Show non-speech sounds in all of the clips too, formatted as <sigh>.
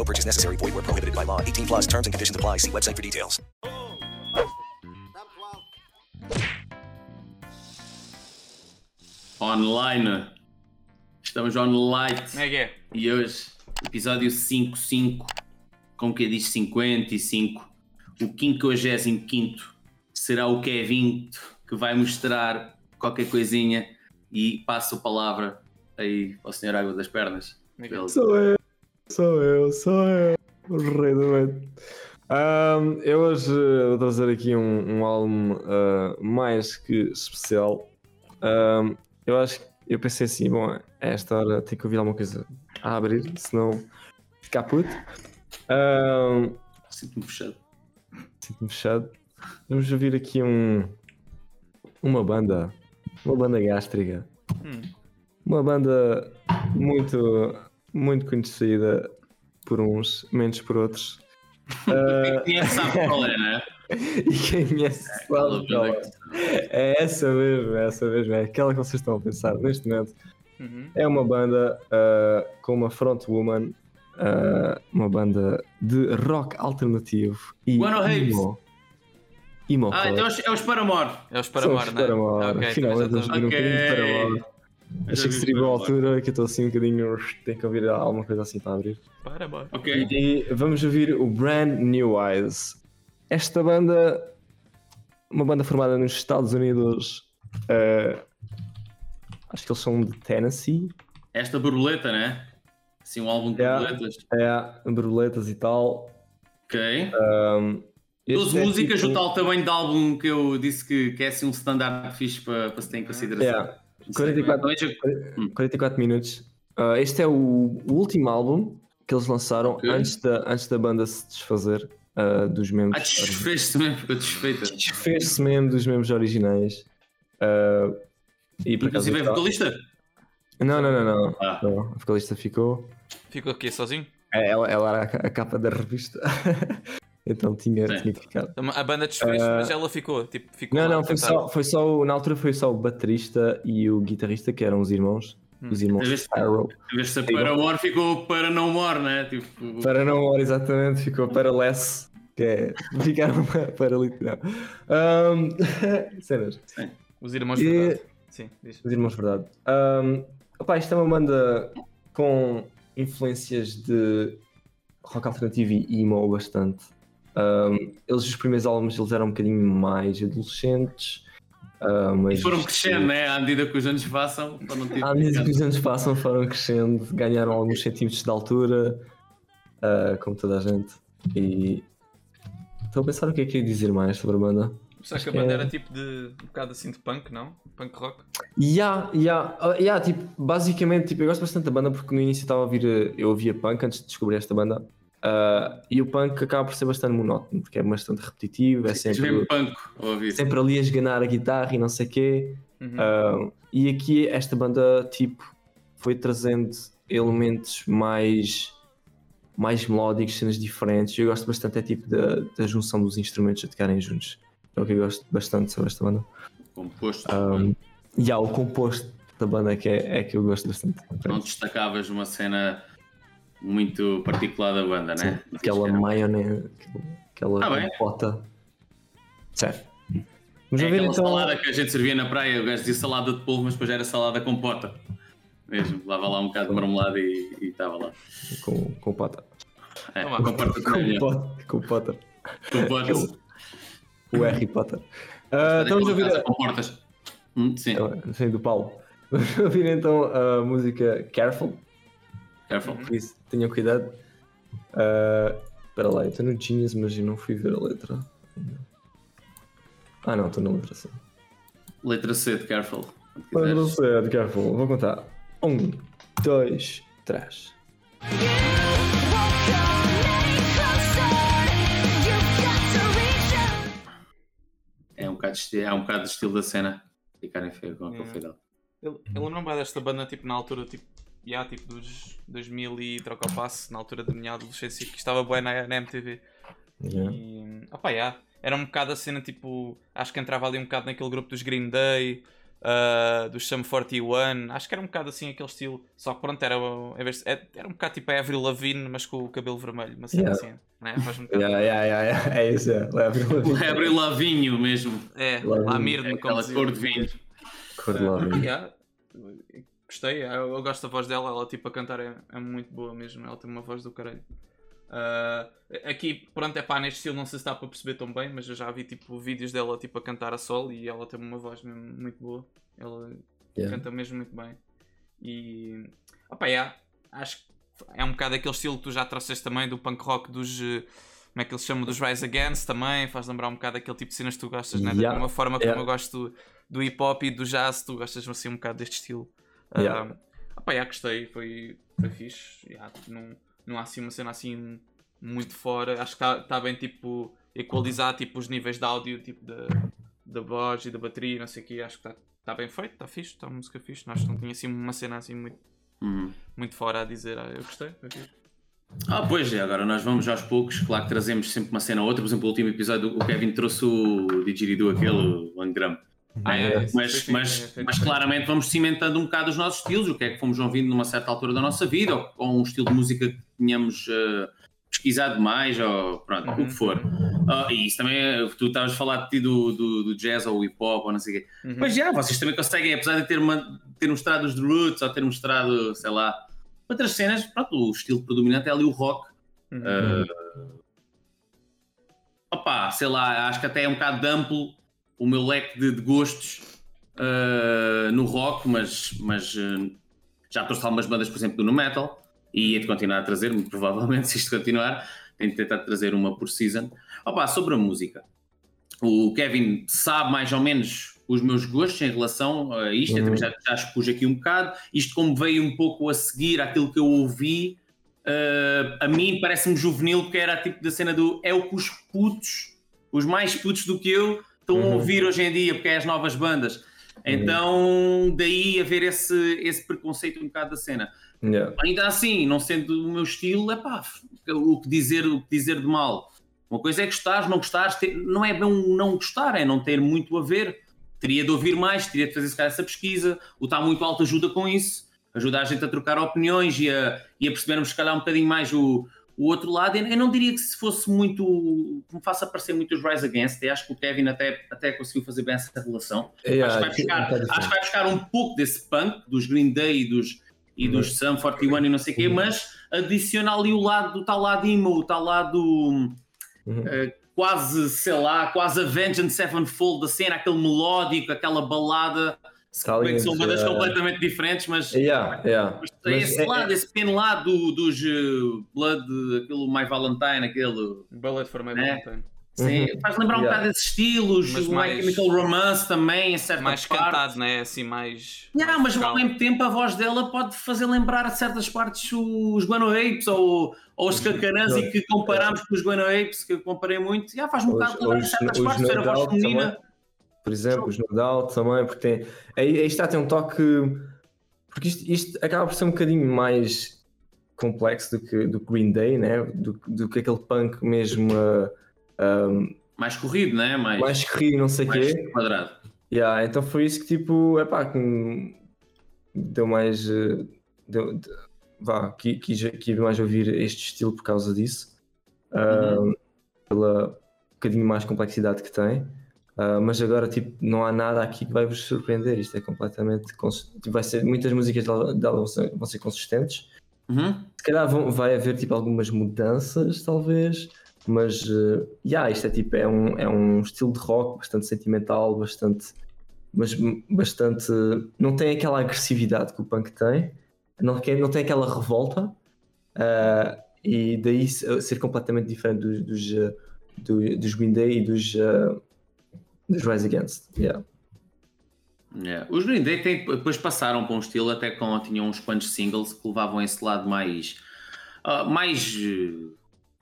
No purchase necessary. Void where prohibited by law. 18 plus terms and conditions apply. See website for details. Online. Estamos online. Como é que é? E hoje, episódio 55, com que diz 55, o 55 será o Kevin que vai mostrar qualquer coisinha e passo a palavra aí ao Senhor Água das Pernas. Sou eu, sou eu, sou eu, o rei do momento. Ahm, eu hoje vou trazer aqui um, um álbum ah, mais que especial. Ahm, eu acho que eu pensei assim, bom, a esta hora tenho que ouvir alguma coisa a abrir, senão ficar puto. Ahm, Sinto-me fechado. Sinto-me fechado. Vamos ouvir aqui um, uma banda, uma banda gástrica. Hum. Uma banda muito, muito conhecida por uns, menos por outros. Ah, Quem é que sabe qual é, né? <laughs> e quem conhece sabe Aquela qual é. É essa mesmo, é essa mesmo, é aquela que vocês estão a pensar neste momento. Uhum. É uma banda ah, com uma frontwoman, ah, uma banda de rock alternativo e Apes. emo. Emo Ah, então é os- é os Paramore. É os Paramore, os não é? Paramore. Ok, Finalmente vamos estou- ouvir um bocadinho de Ok. Paramore. Achei que seria boa altura, que eu estou assim um bocadinho. Tenho que ouvir alguma coisa assim para abrir. Paramore. Ok. E vamos ouvir o Brand New Eyes. Esta banda, uma banda formada nos Estados Unidos, eh, acho que eles são de Tennessee, Esta borboleta, né? Assim, um álbum de Yeah. borboletas. é, borboletas e tal. Ok. Um, 12 este é músicas, tipo- o tal tamanho de álbum que eu disse que, que é assim um standard fixe para, para se ter em consideração. Yeah. Não sei, 44, mas veja- 44 minutos. Uh, este é o, o último álbum que eles lançaram Ok. antes, da, antes da banda se desfazer uh, dos Ah, membros. desfez-se mesmo, ficou desfeita. Desfez-se mesmo dos membros originais. Uh, e por Inclusive é vocalista. Não, não, não, não. Ah. Não, A vocalista ficou. Ficou aqui sozinho? É, Ela, ela era a capa da revista. <laughs> então tinha, Sim. tinha que ficar. Então, A banda desfez, Ah. mas ela ficou. Tipo, ficou Não, não, foi só, foi só. o- Na altura foi só o baterista e o guitarrista, que eram os irmãos. Hum. Os irmãos vez. Em de para amor, ficou para não mor, né? Tipo, Para não more, exatamente, ficou para less, que é ficaram <laughs> para, para literal. Um, <laughs> cenas. Os irmãos E- verdade. Sim, diz. Os irmãos verdade. Um, opá, isto é uma banda com influências de rock alternativo e emo bastante. Um, eles, os primeiros álbuns, eles eram um bocadinho mais adolescentes. uh, mas e foram crescendo, né? À medida que os anos passam, foram tipo. À medida que os anos passam, foram crescendo, ganharam alguns centímetros de altura, uh, como toda a gente. E estou a pensar o que é que eu ia dizer mais sobre a banda. Será que a banda é- era tipo de um bocado assim de punk, não? Punk rock? Ya, ya, ah, ya, tipo, basicamente, tipo, eu gosto bastante da banda porque no início estava a ouvir, eh, eu ouvia punk antes de descobrir esta banda. Ah, e o punk acaba por ser bastante monótono, porque é bastante repetitivo, é Sempre... sempre, mesmo punk sempre ali a esganar a guitarra e não sei o quê. Uhum. Ah, e aqui esta banda, tipo, foi trazendo elementos mais, mais melódicos, cenas diferentes. Eu gosto bastante, é tipo, da, da junção dos instrumentos a tocarem juntos. É o que eu gosto bastante sobre esta banda. Composto. Um, e há o composto da banda que é, é que eu gosto bastante. Não destacavas uma cena muito particular da banda, né? Sim, aquela maionese, aquela Ah, compota. Certo. É Vamos ver aquela então. salada que a gente servia na praia, o gajo dizia salada de polvo, mas depois era salada com pota. Mesmo, lava lá um bocado de marmelada e estava lá. Com, com pota. É, Toma. com pota de Com pota. Com pota. Tu podes. O Harry Potter. Ah, estamos a ouvir a... com portas. Hum, sim, Sim, do Paulo. <laughs> Vamos ouvir então a música Careful. Careful. Por isso, tenham cuidado. Ah, Espera lá, eu estou no Genius, mas eu não fui ver a letra. Ah não, estou na letra C. Letra C de careful. Letra C, de Careful. Vou contar. Um, dois, três. É um bocado, esti- é um bocado de estilo da cena. Ficarem feio com aquele Yeah. fade out. Eu, eu lembro-me desta banda, tipo, na altura, tipo, já, tipo, dos 2000 e troca o passe, na altura da minha adolescência, que estava boa na, na MTV. Yeah. E, opá, já. Era um bocado a cena, tipo, acho que entrava ali um bocado naquele grupo dos Green Day, ah, dos Sum 41, acho que era um bocado assim aquele estilo, só que pronto, era, de- era um bocado tipo a Avril Lavigne, mas com o cabelo vermelho, uma cena Yeah. assim, né? Faz um bocado... Yeah, yeah, yeah, yeah. É isso, é. Leve É abrir lavinho mesmo. É, Lavigne. Lamir-me, como Aquela cor de vinho. Cor de Ah, lábio. yeah. Gostei, eu, eu gosto da voz dela, ela tipo a cantar é, é muito boa mesmo, ela tem uma voz do caralho. Ah, aqui, pronto, é pá, neste estilo não sei se dá para perceber tão bem, mas eu já vi tipo vídeos dela tipo a cantar a solo e ela tem uma voz mesmo muito boa, ela Yeah. canta mesmo muito bem. E opá, yeah, acho que é um bocado aquele estilo que tu já trouxeste também do punk rock dos. eh, Como é que eles chamam? Dos Rise Against também, faz lembrar um bocado aquele tipo de cenas que tu gostas, né? da Yeah. mesma forma como Yeah. eu gosto do, do hip hop e do jazz, tu gostas assim um bocado deste estilo. Yeah. Ah, opá, yeah, gostei, foi, foi fixe. Yeah, tipo, não, não há assim uma cena assim muito fora, acho que está tá bem tipo equalizar tipo, os níveis de áudio, tipo da, da voz e da bateria, não sei o que, acho que está tá bem feito, está fixe, está uma música fixe, acho que não tinha assim uma cena assim muito, Uhum. muito fora a dizer, ah, eu gostei, foi fixe. Ah, pois é, agora nós vamos aos poucos, claro que trazemos sempre uma cena ou outra, por exemplo, o último episódio o Kevin trouxe o didgeridoo, aquele, o Angram. Ah, é, mas, fixe, mas, é, mas fixe. claramente vamos cimentando um bocado os nossos estilos, o que é que fomos ouvindo numa certa altura da nossa vida, ou, ou um estilo de música que tínhamos eh, pesquisado mais, ou pronto, o Uhum. que for. Ah, e isso também, é- tu estavas a falar de ti do, do, do jazz ou hip hop, ou não sei o quê. Uhum. Mas já, vocês também conseguem, apesar de ter, uma- ter mostrado os The Roots, ou ter mostrado, sei lá, outras cenas, pronto, o estilo predominante é ali o rock. Uhum. Uh, opá, sei lá, acho que até é um bocado de amplo o meu leque de, de gostos uh, no rock, mas, mas uh, já trouxe algumas bandas, por exemplo, do no metal e ia de continuar a trazer, muito <laughs> provavelmente, se isto continuar, tenho de tentar trazer uma por season. Opá, sobre a música, o Kevin sabe mais ou menos os meus gostos em relação a isto, eu Uhum. também já, já expus aqui um bocado, isto como veio um pouco a seguir aquilo que eu ouvi, Uh, a mim parece-me juvenil porque era tipo da cena do é o que os putos, os mais putos do que eu, estão a Uhum. ouvir hoje em dia, porque é as novas bandas. Então, daí haver esse, esse preconceito um bocado da cena. Yeah. Ainda assim, não sendo o meu estilo, é pá, o que dizer, o que dizer de mal. Uma coisa é gostar, não gostar, não é bem um não gostar, é não ter muito a ver. Teria de ouvir mais, teria de fazer essa pesquisa. O Está Muito Alto ajuda com isso ajuda a gente a trocar opiniões e a, e a percebermos, se calhar, um bocadinho mais o, o outro lado. Eu não diria que se fosse muito. que me faça parecer muito os Rise Against. Eu acho que o Kevin até, até conseguiu fazer bem essa relação. Yeah, acho, que vai aqui buscar, é um bocado acho que vai buscar um pouco desse punk, dos Green Day e dos, e dos Sum 41 e não sei o quê, mas adiciona ali o lado do tal lado emo, o tal lado. Uhum. eh, quase, sei lá, quase Avenged Sevenfold da cena, aquele melódico, aquela balada. Bem são bandas eh, completamente diferentes, mas Yeah, yeah. mas Mas esse é- lado, esse pequeno lado do- dos uh, Blood, aquele My Valentine, aquele. Bullet for My né? Valentine. Sim, Uhum. faz lembrar um Yeah. bocado desses estilos, Mas o mais- My Chemical Romance também, em certa Mais parte. cantado, né? Assim, mais. Yeah, mais mas ao mesmo tempo a voz dela pode fazer lembrar a certas partes os Guano Apes ou, ou os Cacaranzi que comparámos com os Guano Apes, que eu comparei muito. Yeah, faz um bocado lembrar certas os partes, ter a voz feminina. também. Por exemplo, os Doubt também, porque tem. Aí, aí está, tem um toque. Porque isto, isto acaba por ser um bocadinho mais complexo do que do que Green Day, né? Do, do que aquele punk mesmo uh, um, Mais corrido, né? Mais, mais corrido, não sei o mais quê. quadrado. Yeah, então foi isso que tipo, é pá, que me deu mais. eh, Deu, de- vá, qui- quis, quis mais ouvir este estilo por causa disso. Uhum. Ah, pela um bocadinho mais complexidade que tem. Ah, mas agora tipo, não há nada aqui que vai vos surpreender. Isto é completamente. cons- tipo, vai ser, muitas músicas dela, dela vão, ser, consistentes. Uhum. Se calhar vão, vai haver tipo, algumas mudanças, talvez. Mas, uh, yeah, isto é tipo, é um, é um estilo de rock bastante sentimental, bastante, mas bastante, não tem aquela agressividade que o punk tem, não, não tem aquela revolta, uh, e daí ser completamente diferente dos, dos, dos, dos Green Day e dos, uh, dos Rise Against, yeah. Yeah. Os Green Day tem, depois passaram para um estilo até com tinham uns quantos singles que levavam esse lado mais uh, mais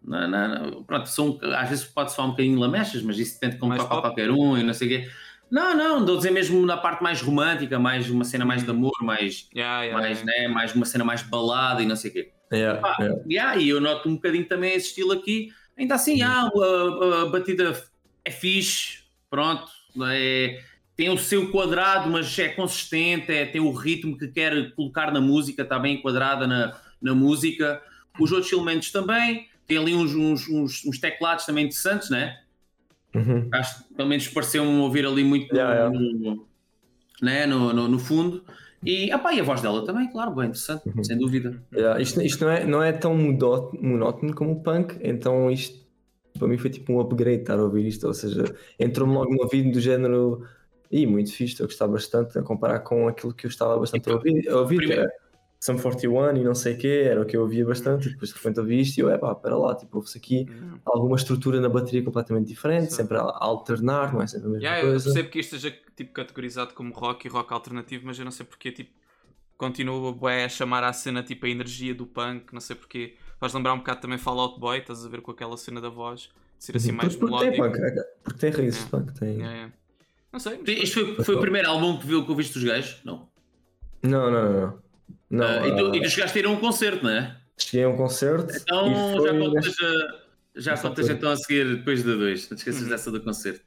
não, não, não, pronto, são, às vezes pode soar um bocadinho lamechas, mas isso depende de como toca qualquer um e não sei o quê. Não, não, estou a dizer mesmo na parte mais romântica, mais uma cena mais de amor, mais, yeah, yeah, mais, yeah. Né, mais uma cena mais balada e não sei o quê. Yeah, ah, yeah. yeah. E eu noto um bocadinho também esse estilo aqui. Ainda assim, ah, a, a, batida é fixe, pronto, é, tem o seu quadrado, mas é consistente, é, tem o ritmo que quer colocar na música, está bem enquadrada na, na música. Os outros elementos também, tem ali uns, uns, uns, uns teclados também interessantes, né? Uhum. Acho que pelo menos pareceu-me ouvir ali muito yeah, no, yeah. No, né? no, no, no, fundo. E, opa, e a voz dela também, claro, bem interessante, uhum. sem dúvida. Yeah, isto isto não, é, não é tão monótono como o punk, então isto para mim foi tipo um upgrade estar a ouvir isto, ou seja, entrou-me logo no ouvido do género e muito fixe, eu gostava bastante a comparar com aquilo que eu estava bastante a ouvir, a ouvir Primeiro... que era Sum 41 e não sei o quê, era o que eu ouvia bastante, e depois de repente ouvi isto e eu, é pá, para lá, tipo, ouve-se aqui Hum. alguma estrutura na bateria completamente diferente, Sim. sempre a alternar, não é sempre a mesma Yeah, eu coisa. percebo que isto esteja tipo, categorizado como rock e rock alternativo, mas eu não sei porque tipo, continua bué, a chamar à cena tipo a energia do punk, não sei porque. Faz lembrar um bocado também Fallout Boy, estás a ver com aquela cena da voz, de ser assim mais porque tem melódico. punk, é, porque tem raízes de Yeah. punk, tem... Yeah, yeah. Não sei, mas Isto foi, foi o primeiro álbum que, viu, que ouviste os gajos? Não. Não, não, não. não. Ah, e, tu, e tu chegaste a ir a um concerto, não é? cheguei a um concerto Então e já contas, neste- já contas então a seguir depois da 2. Não te esqueças Uhum. dessa do concerto.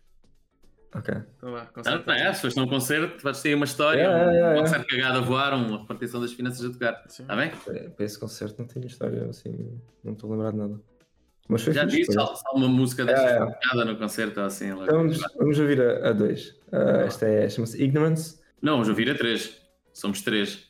Ok. então vá, com Não, é? Se foste a um concerto, vais ter uma história, É, é, é, um é. concerto cagado a voar, uma repartição das finanças a tocar. Sim. Está bem? Para para esse concerto não tenho história assim, não estou a lembrar de nada. Mas foi Já disse, só, só uma música dessas É, é. tocada no concerto ou assim. logo. Então vamos, vamos ouvir a, a dois. Ah, esta é, chama-se Ignorance. Não, vamos ouvir a 3. Somos 3.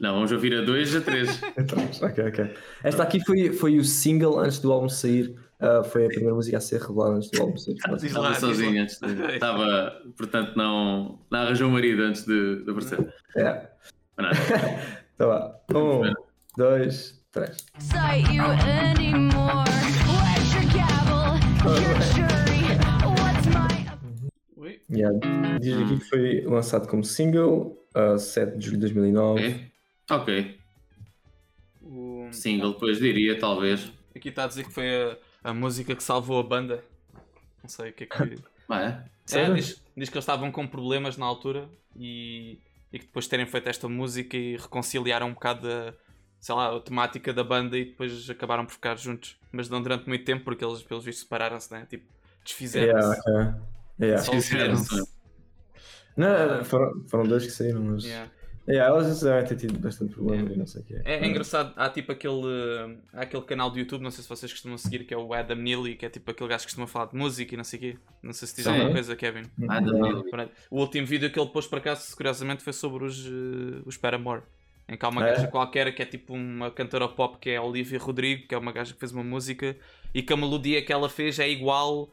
Não, vamos ouvir a 2 a 3. <laughs> Então, ok, ok. Esta aqui foi, foi o single antes do álbum sair. Ah, foi a primeira música a ser revelada antes do álbum lá, Estava lá. antes de. Estava, portanto, não, não arranjou um marido antes de, de aparecer. É. Mas nada. <laughs> Então vá. Um, dois, três. Cite you anymore. Where's your gavel? Your jury. What's my Yeah. Diz aqui que foi lançado como single a 7 de julho de 2009. Ok. Ok. o- Single, depois diria, talvez. Aqui está a dizer que foi a, a música que salvou a banda. Não sei o que é que. Ah, é? É, diz, diz que eles estavam com problemas na altura e, e que depois de terem feito esta música e reconciliaram um bocado a, sei lá, a temática da banda e depois acabaram por ficar juntos. Mas não durante muito tempo porque eles, pelos vistos, separaram-se, né? Tipo, desfizeram-se. Yeah. Yeah. Só Fizeram-se. Não, foram, foram dois que saíram, mas. Yeah. Yeah, elas já devem ter tido bastante problema e não sei o que É, é engraçado, há tipo aquele, há aquele canal do YouTube, não sei se vocês costumam seguir, que é o Adam Neely, que é tipo aquele gajo que costuma falar de música e não sei o quê. Não sei se diz Sim. alguma coisa, Kevin. Ah, não. Pronto. O último vídeo que ele pôs por acaso, curiosamente, foi sobre os, uh, os Paramore. Em que há uma é? gaja qualquer que é tipo uma cantora pop que é a Olivia Rodrigo, que é uma gaja que fez uma música e que a melodia que ela fez é igual,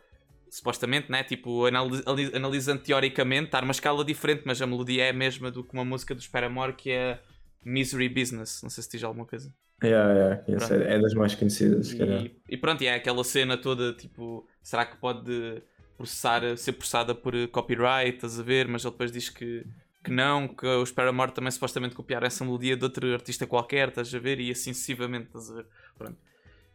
supostamente, né? Tipo, anali- ali- analisando teoricamente, está numa escala diferente, mas a melodia é a mesma do que uma música dos Paramore que é Misery Business. Não sei se diz alguma coisa. Yeah, yeah, é, é das mais conhecidas, se calhar. E, e pronto, e é aquela cena toda tipo, será que pode processar, ser processada por copyright, estás a ver? Mas ele depois diz que, que não, que os Paramore também supostamente copiaram essa melodia de outro artista qualquer, estás a ver? E assim sucessivamente, estás a ver? Pronto.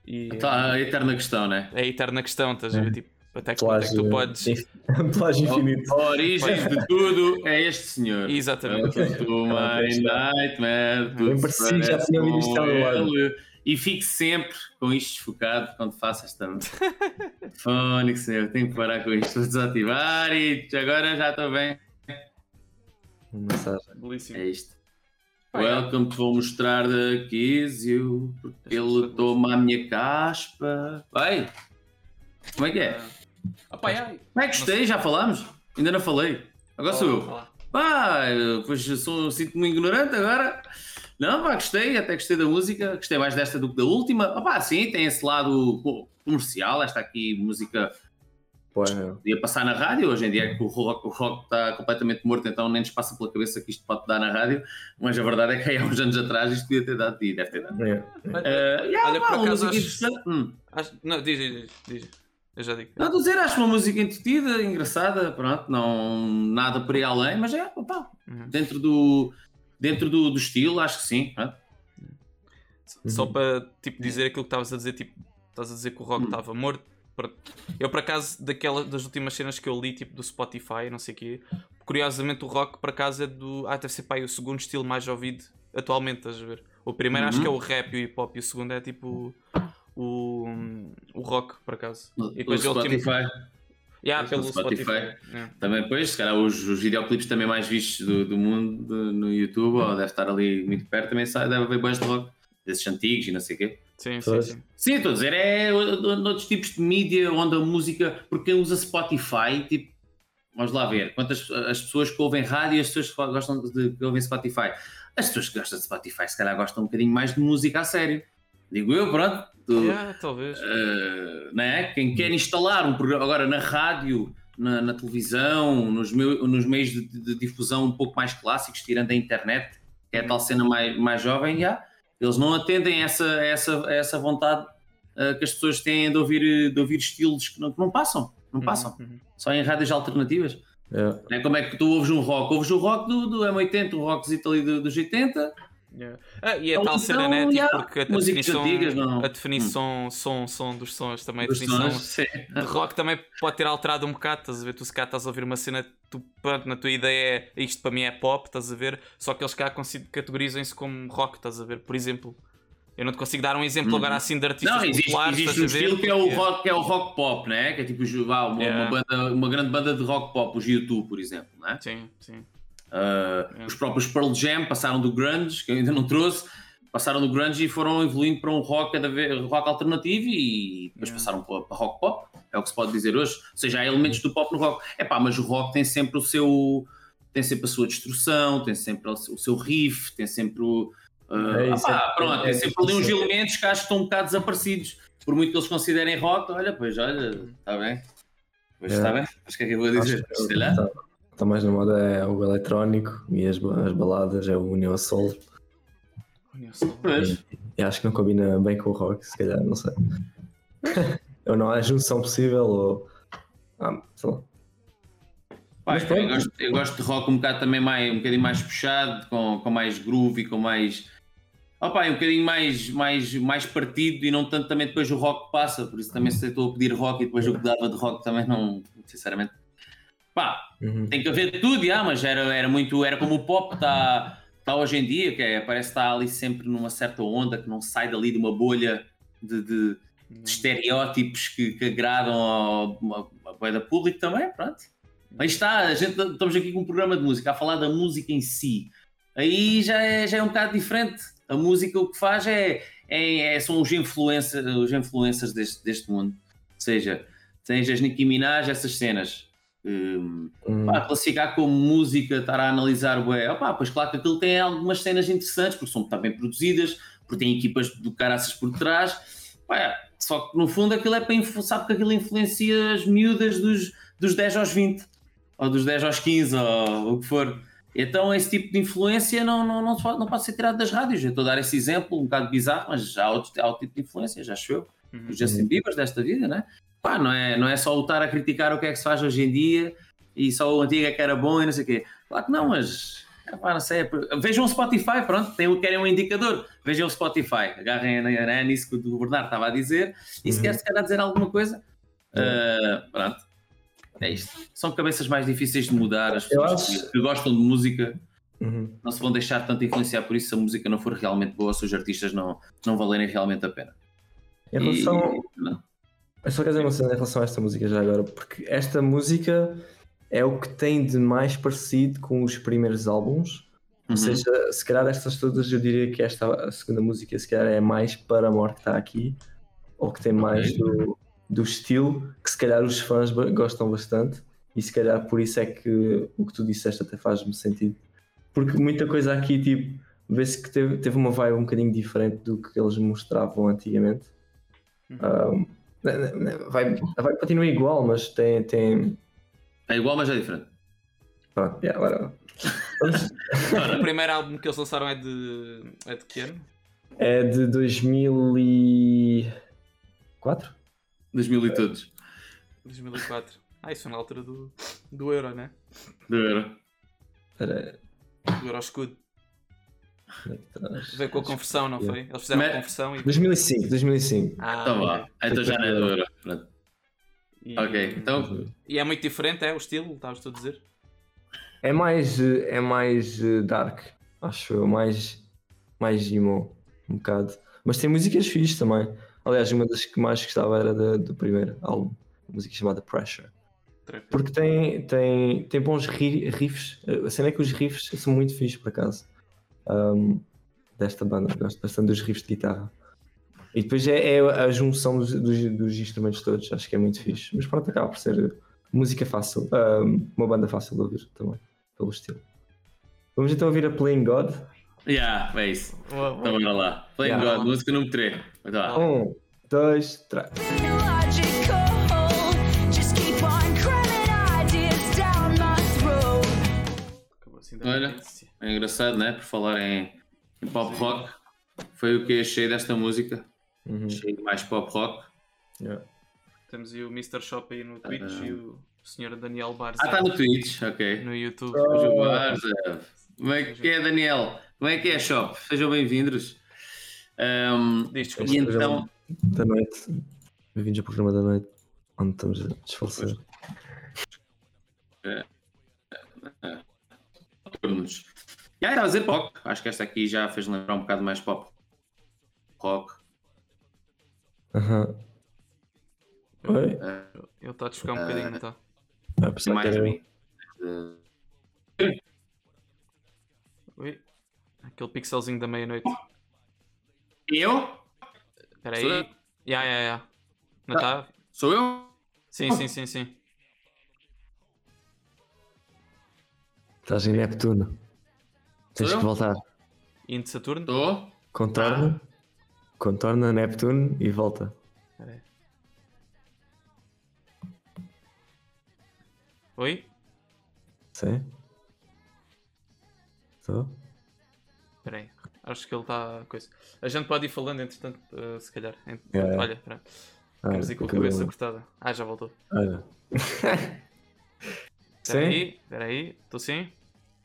E Então, a eterna questão, né? é a eterna questão, estás a É. ver? Tipo, até que, até que Plágio, tu podes. <laughs> plágio infinito. A origem de tudo é este senhor. Exatamente. Welcome to my nightmare. Bem parecido, já tinha ouvido isto ele. E fique sempre com isto desfocado quando faço esta <laughs> Fónix, eu tenho que parar com isto, vou desativar e agora já estou bem. Uma mensagem. Belíssimo. É isto. É. Welcome, te vou mostrar da Kizio, porque ele toma a minha caspa. Vai! Como é que é? Ah, pá, ai. Como é que gostei? Já falámos? Ainda não falei. Agora sou eu. Pá, eu, pois eu sou, sinto-me ignorante agora. Não, pá, gostei, até gostei da música, gostei mais desta do que da última. Opá, sim, tem esse lado co- comercial, esta aqui, música Pô, é. podia passar na rádio, hoje em dia é que o rock, o rock está completamente morto, então nem nos passa pela cabeça que isto pode dar na rádio, mas a verdade é que aí há uns anos atrás isto podia ter dado e deve ter dado. É. Yeah, Olha, pá, por acaso acho-. Hum. Acho- Não, diz, diz, diz. Eu já digo. Não, estou a dizer, acho uma música entretida, engraçada, pronto, não nada por aí além, mas é, opá, Uhum. dentro do, dentro do, do estilo, acho que sim. pronto. Só Uhum. para tipo, dizer aquilo que estavas a dizer, tipo, estás a dizer que o rock Hum. estava morto. Por- Eu, por acaso, daquela, das últimas cenas que eu li, tipo do Spotify, não sei o quê, curiosamente o rock, por acaso, é do. Ah, deve ser pá, aí o segundo estilo mais ouvido atualmente, estás a ver? O primeiro acho Uhum. que é o rap e o hip hop, e o segundo é tipo o, o rock, por acaso. E depois o último- Spotify. Yeah, pelo Spotify. Spotify. É. Também, depois, se calhar, os, os videoclipes também mais vistos do, do mundo do- no YouTube, ou deve estar ali muito perto, também sai, deve haver boas de rock, desses antigos e não sei o quê. Sim, sim, sim. Sim, estou a dizer, é o- o- noutros tipos de mídia onde a música, porque quem usa Spotify, tipo, vamos lá ver, quantas as pessoas que ouvem rádio e as pessoas que gostam de que ouvem Spotify. As pessoas que gostam de Spotify, se calhar, gostam um bocadinho mais de música a sério. Digo eu, pronto. Tu- Yeah, talvez. Uh, né? Quem quer instalar um programa agora na rádio, na, na televisão, nos, meu- nos meios de, de difusão um pouco mais clássicos, tirando a internet, que é a tal cena mais, mais jovem, já, eles não atendem essa, essa, essa vontade uh, que as pessoas têm de ouvir, de ouvir estilos que não, que não passam, não passam, Uhum. só em rádios alternativas. É. Né? Como é que tu ouves um rock? Ouves o rock do, do M80, o rockzito ali do- dos 80, Yeah. Ah, e a Ou tal cena, né? Tipo, porque a definição, não. a definição som, som dos sons também, a definição sons. De rock também pode ter alterado um bocado, estás a ver? Tu se cá estás a ouvir uma cena, tu, pronto, na tua ideia é isto para mim é pop, estás a ver? Só que eles cá categorizam-se como rock, estás a ver? Por exemplo, eu não te consigo dar um exemplo Uhum. agora assim de artistas Não, existe, populares, existe um estás a ver? estilo que é o, rock, que é o rock pop, né? que é tipo vá, uma, Yeah. uma, banda, uma grande banda de rock pop, os YouTube, por exemplo. Né? Sim, sim. Uh, Yeah. Os próprios Pearl Jam passaram do grunge, que eu ainda não trouxe, passaram do grunge e foram evoluindo para um rock, cada vez, rock alternativo e depois Yeah. passaram para, para rock pop, é o que se pode dizer hoje. Ou seja, há elementos do pop no rock. É pá, mas o rock tem sempre o seu. tem sempre a sua destrução, tem sempre o seu riff, tem sempre o. uh, É opá, é- pronto, é- tem sempre ali uns isso. elementos que acho que estão um bocado desaparecidos. Por muito que eles considerem rock, olha, pois olha, está bem. Pois É. está bem. Mas o que é que eu vou dizer? Acho Sei lá. Está tá mais na moda é o eletrónico e as, as baladas é o Neo Soul. Olha só. Pois. E acho que não combina bem com o rock, se calhar, não sei. <laughs> ou não há junção possível, ou. Ah, sei lá. Mas eu, gosto, eu gosto de rock um bocado também mais, um bocadinho mais puxado, com, com mais groove e com mais. Opa, um bocadinho mais, mais, mais partido e não tanto também depois o rock passa, por isso também se estou a pedir rock e depois o que dava de rock também não, sinceramente. Pá, Uhum. tem que haver tudo, já, mas era, era muito, era como o pop está tá hoje em dia, que é, parece estar ali sempre numa certa onda, que não sai dali de uma bolha de, de, de estereótipos que, que agradam ao, ao, ao bué da público também, pronto. Aí está, a gente, estamos aqui com um programa de música, a falar da música em si. Aí já é, já é um bocado diferente. A música o que faz é, é, é- são os influencers, os influencers deste, deste mundo. Ou seja, tens as Nicki Minaj, essas cenas. Hum, Hum. pá, classificar como música, estar a analisar, bué, opá, pois claro que aquilo tem algumas cenas interessantes, porque são muito bem produzidas, porque tem equipas do caraças por trás, Pá, só que no fundo aquilo é para sabe que aquilo influencia as miúdas dos, dos 10 aos 20, ou dos 10 aos 15, ou o que for. Então esse tipo de influência não, não, não, não pode ser tirado das rádios. Eu estou a dar esse exemplo, um bocado bizarro, mas há outro, há outro tipo de influência, já acho eu. Uhum. Os Justin Bieber desta vida, né? Pá, não é, não é só o estar a criticar o que é que se faz hoje em dia e só o antigo é que era bom e não sei o quê. Claro que não, mas é pá, não sei. é- Vejam o Spotify, pronto, tem, querem um indicador. Vejam o Spotify, agarrem na- na- nisso que o Bernardo estava a dizer e se Uhum. quer se calhar dizer alguma coisa, ah, pronto. É isto. São cabeças mais difíceis de mudar. As pessoas acho- que, que gostam de música Uhum. não se vão deixar tanto influenciar por isso se a música não for realmente boa, se os artistas não, não valerem realmente a pena. Em relação. E- só quero dizer uma cena em relação a esta música já agora, porque esta música é o que tem de mais parecido com os primeiros álbuns. Ou Uhum. seja, se calhar destas todas eu diria que esta segunda música se calhar é mais para a morte que está aqui, ou que tem mais do, do estilo que se calhar os fãs gostam bastante, e se calhar por isso é que o que tu disseste até faz-me sentido. Porque muita coisa aqui, tipo, vê-se que teve, teve uma vibe um bocadinho diferente do que eles mostravam antigamente. Um, ne- ne- ne- a, vibe, a vibe continua igual, mas tem. tem... É igual, mas é diferente. Pronto, yeah, agora. O primeiro álbum que eles lançaram é de. é de que ano? É de 2004? 2000 e todos. 2004. Ah, isso foi na altura do, do Euro, né? Do Euro. Era. Do Euro Escudo. Veio com a conversão, não foi? Eles fizeram Mas- a conversão e. 2005, 2005. Ah, Então vá. Então já não é do Euro. Pronto. E- Ok, então. E é muito diferente, é o estilo, estavas tu a dizer? É mais, eh, é mais eh, dark, acho eu, mais, mais emo, um bocado. Mas tem músicas fixes também. Aliás, uma das que mais gostava era da- do primeiro álbum, uma música chamada Pressure. Porque tem, tem, tem bons ri- riffs. A cena é que os riffs são muito fixes, por acaso. Um, desta banda, gosto bastante dos riffs de guitarra. E depois é, é a junção dos, dos, dos instrumentos todos, acho que é muito fixe. Mas pronto, acaba por ser música fácil, um, uma banda fácil de ouvir também, pelo estilo. Vamos então ouvir a Playing God. Yeah, é isso. Então bora lá. Playing Yeah. God, música número 3. Então vá. Um, dois, três. Acabou assim Olha. É engraçado, né? Por falar em, em pop rock. Foi o que achei desta música. Uhum. Achei mais pop rock. Yeah. Temos aí o Mr. Shop aí no Twitch Ah. e o Sr. Daniel Barza Ah, está no Twitch, ok. no YouTube. João Barza. Como é que é, Daniel? Como é que é, Shop? Sejam bem-vindos. Diz, desculpa. e então, Da noite. Bem-vindos ao programa da noite, onde estamos a desfalecer. turnos. E aí, estava a dizer pop. Acho que esta aqui já fez lembrar um bocado mais pop rock. Aham. Oi? Ele está a desfocar um bocadinho, não está? Ah, pensava que mais era eu. de- Ui. Aquele pixelzinho da meia-noite. Eu? Espera eu? aí. Ya, ya, ya. Não Ah. está? Sou eu? Sim, sim, sim, sim. Estás em Neptuno. Tens Sou que voltar. Indo de Saturno? Estou? Contorna. Contorna Neptuno e volta. Espera. Oi? Sim? Estou? Espera aí. Acho que ele está. Coisa. A gente pode ir falando, entretanto, eh, se calhar. Ent- Yeah. Olha, pera. Ah, Ficamos aí com a cabeça cortada. Ah, já voltou. Olha. <laughs> Espera Sim? aí, espera aí. Estou sim?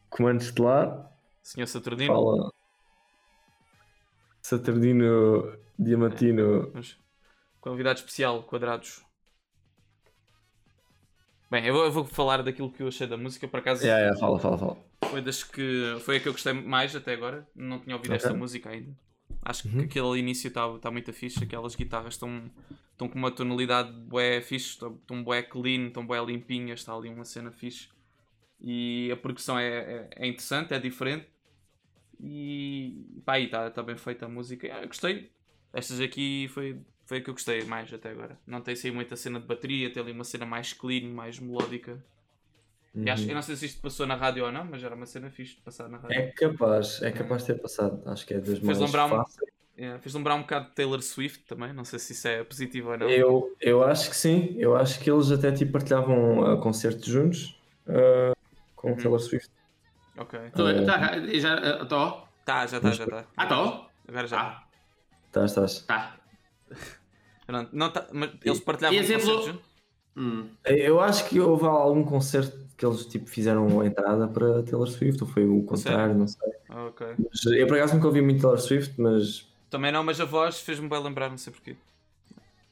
Comando estelar. Senhor Saturnino? Fala. Saturnino Diamantino. Vamos. Convidado especial, quadrados. Bem, eu vou, eu vou falar daquilo que eu achei da música, por acaso Yeah, yeah, fala, fala, fala. foi das que foi a que eu gostei mais até agora. Não tinha ouvido esta Ok. música ainda. Acho Uhum. que aquele início está tá muito fixe, aquelas guitarras estão com uma tonalidade bué fixe, estão bué clean, estão bué limpinhas, está ali uma cena fixe. E a percussão é, é, é interessante, é diferente. E pá, aí está tá bem feita a música. Ah, gostei. Estas aqui foi, foi a que eu gostei mais até agora. Não tem saído muita cena de bateria, tem ali uma cena mais clean, mais melódica. E acho, Uhum. eu não sei se isto passou na rádio ou não, mas era uma cena fixe de passar na rádio. É capaz, é capaz de ter passado. Acho que é das Fez mais lembrar, um, fáceis. é, fez lembrar um bocado de Taylor Swift também, não sei se isso é positivo ou não. Eu, eu acho que sim. Eu acho que eles até tipo, partilhavam uh, concertos juntos uh, com Uhum. Taylor Swift. Ok. Tô, Eh, tá, já Estou? Tá, já está, já está. Ah, estou? Agora já. Ah, Estás, estás. tá. <laughs> Pronto, não tá, mas eles partilhavam E exemplo- concertos? Hum. Eu acho que houve algum concerto que eles tipo, fizeram a entrada para Taylor Swift, ou foi o contrário, não sei. Ok. Mas eu por acaso nunca ouvi muito Taylor Swift, mas Também não, mas a voz fez-me bem lembrar, não sei porquê.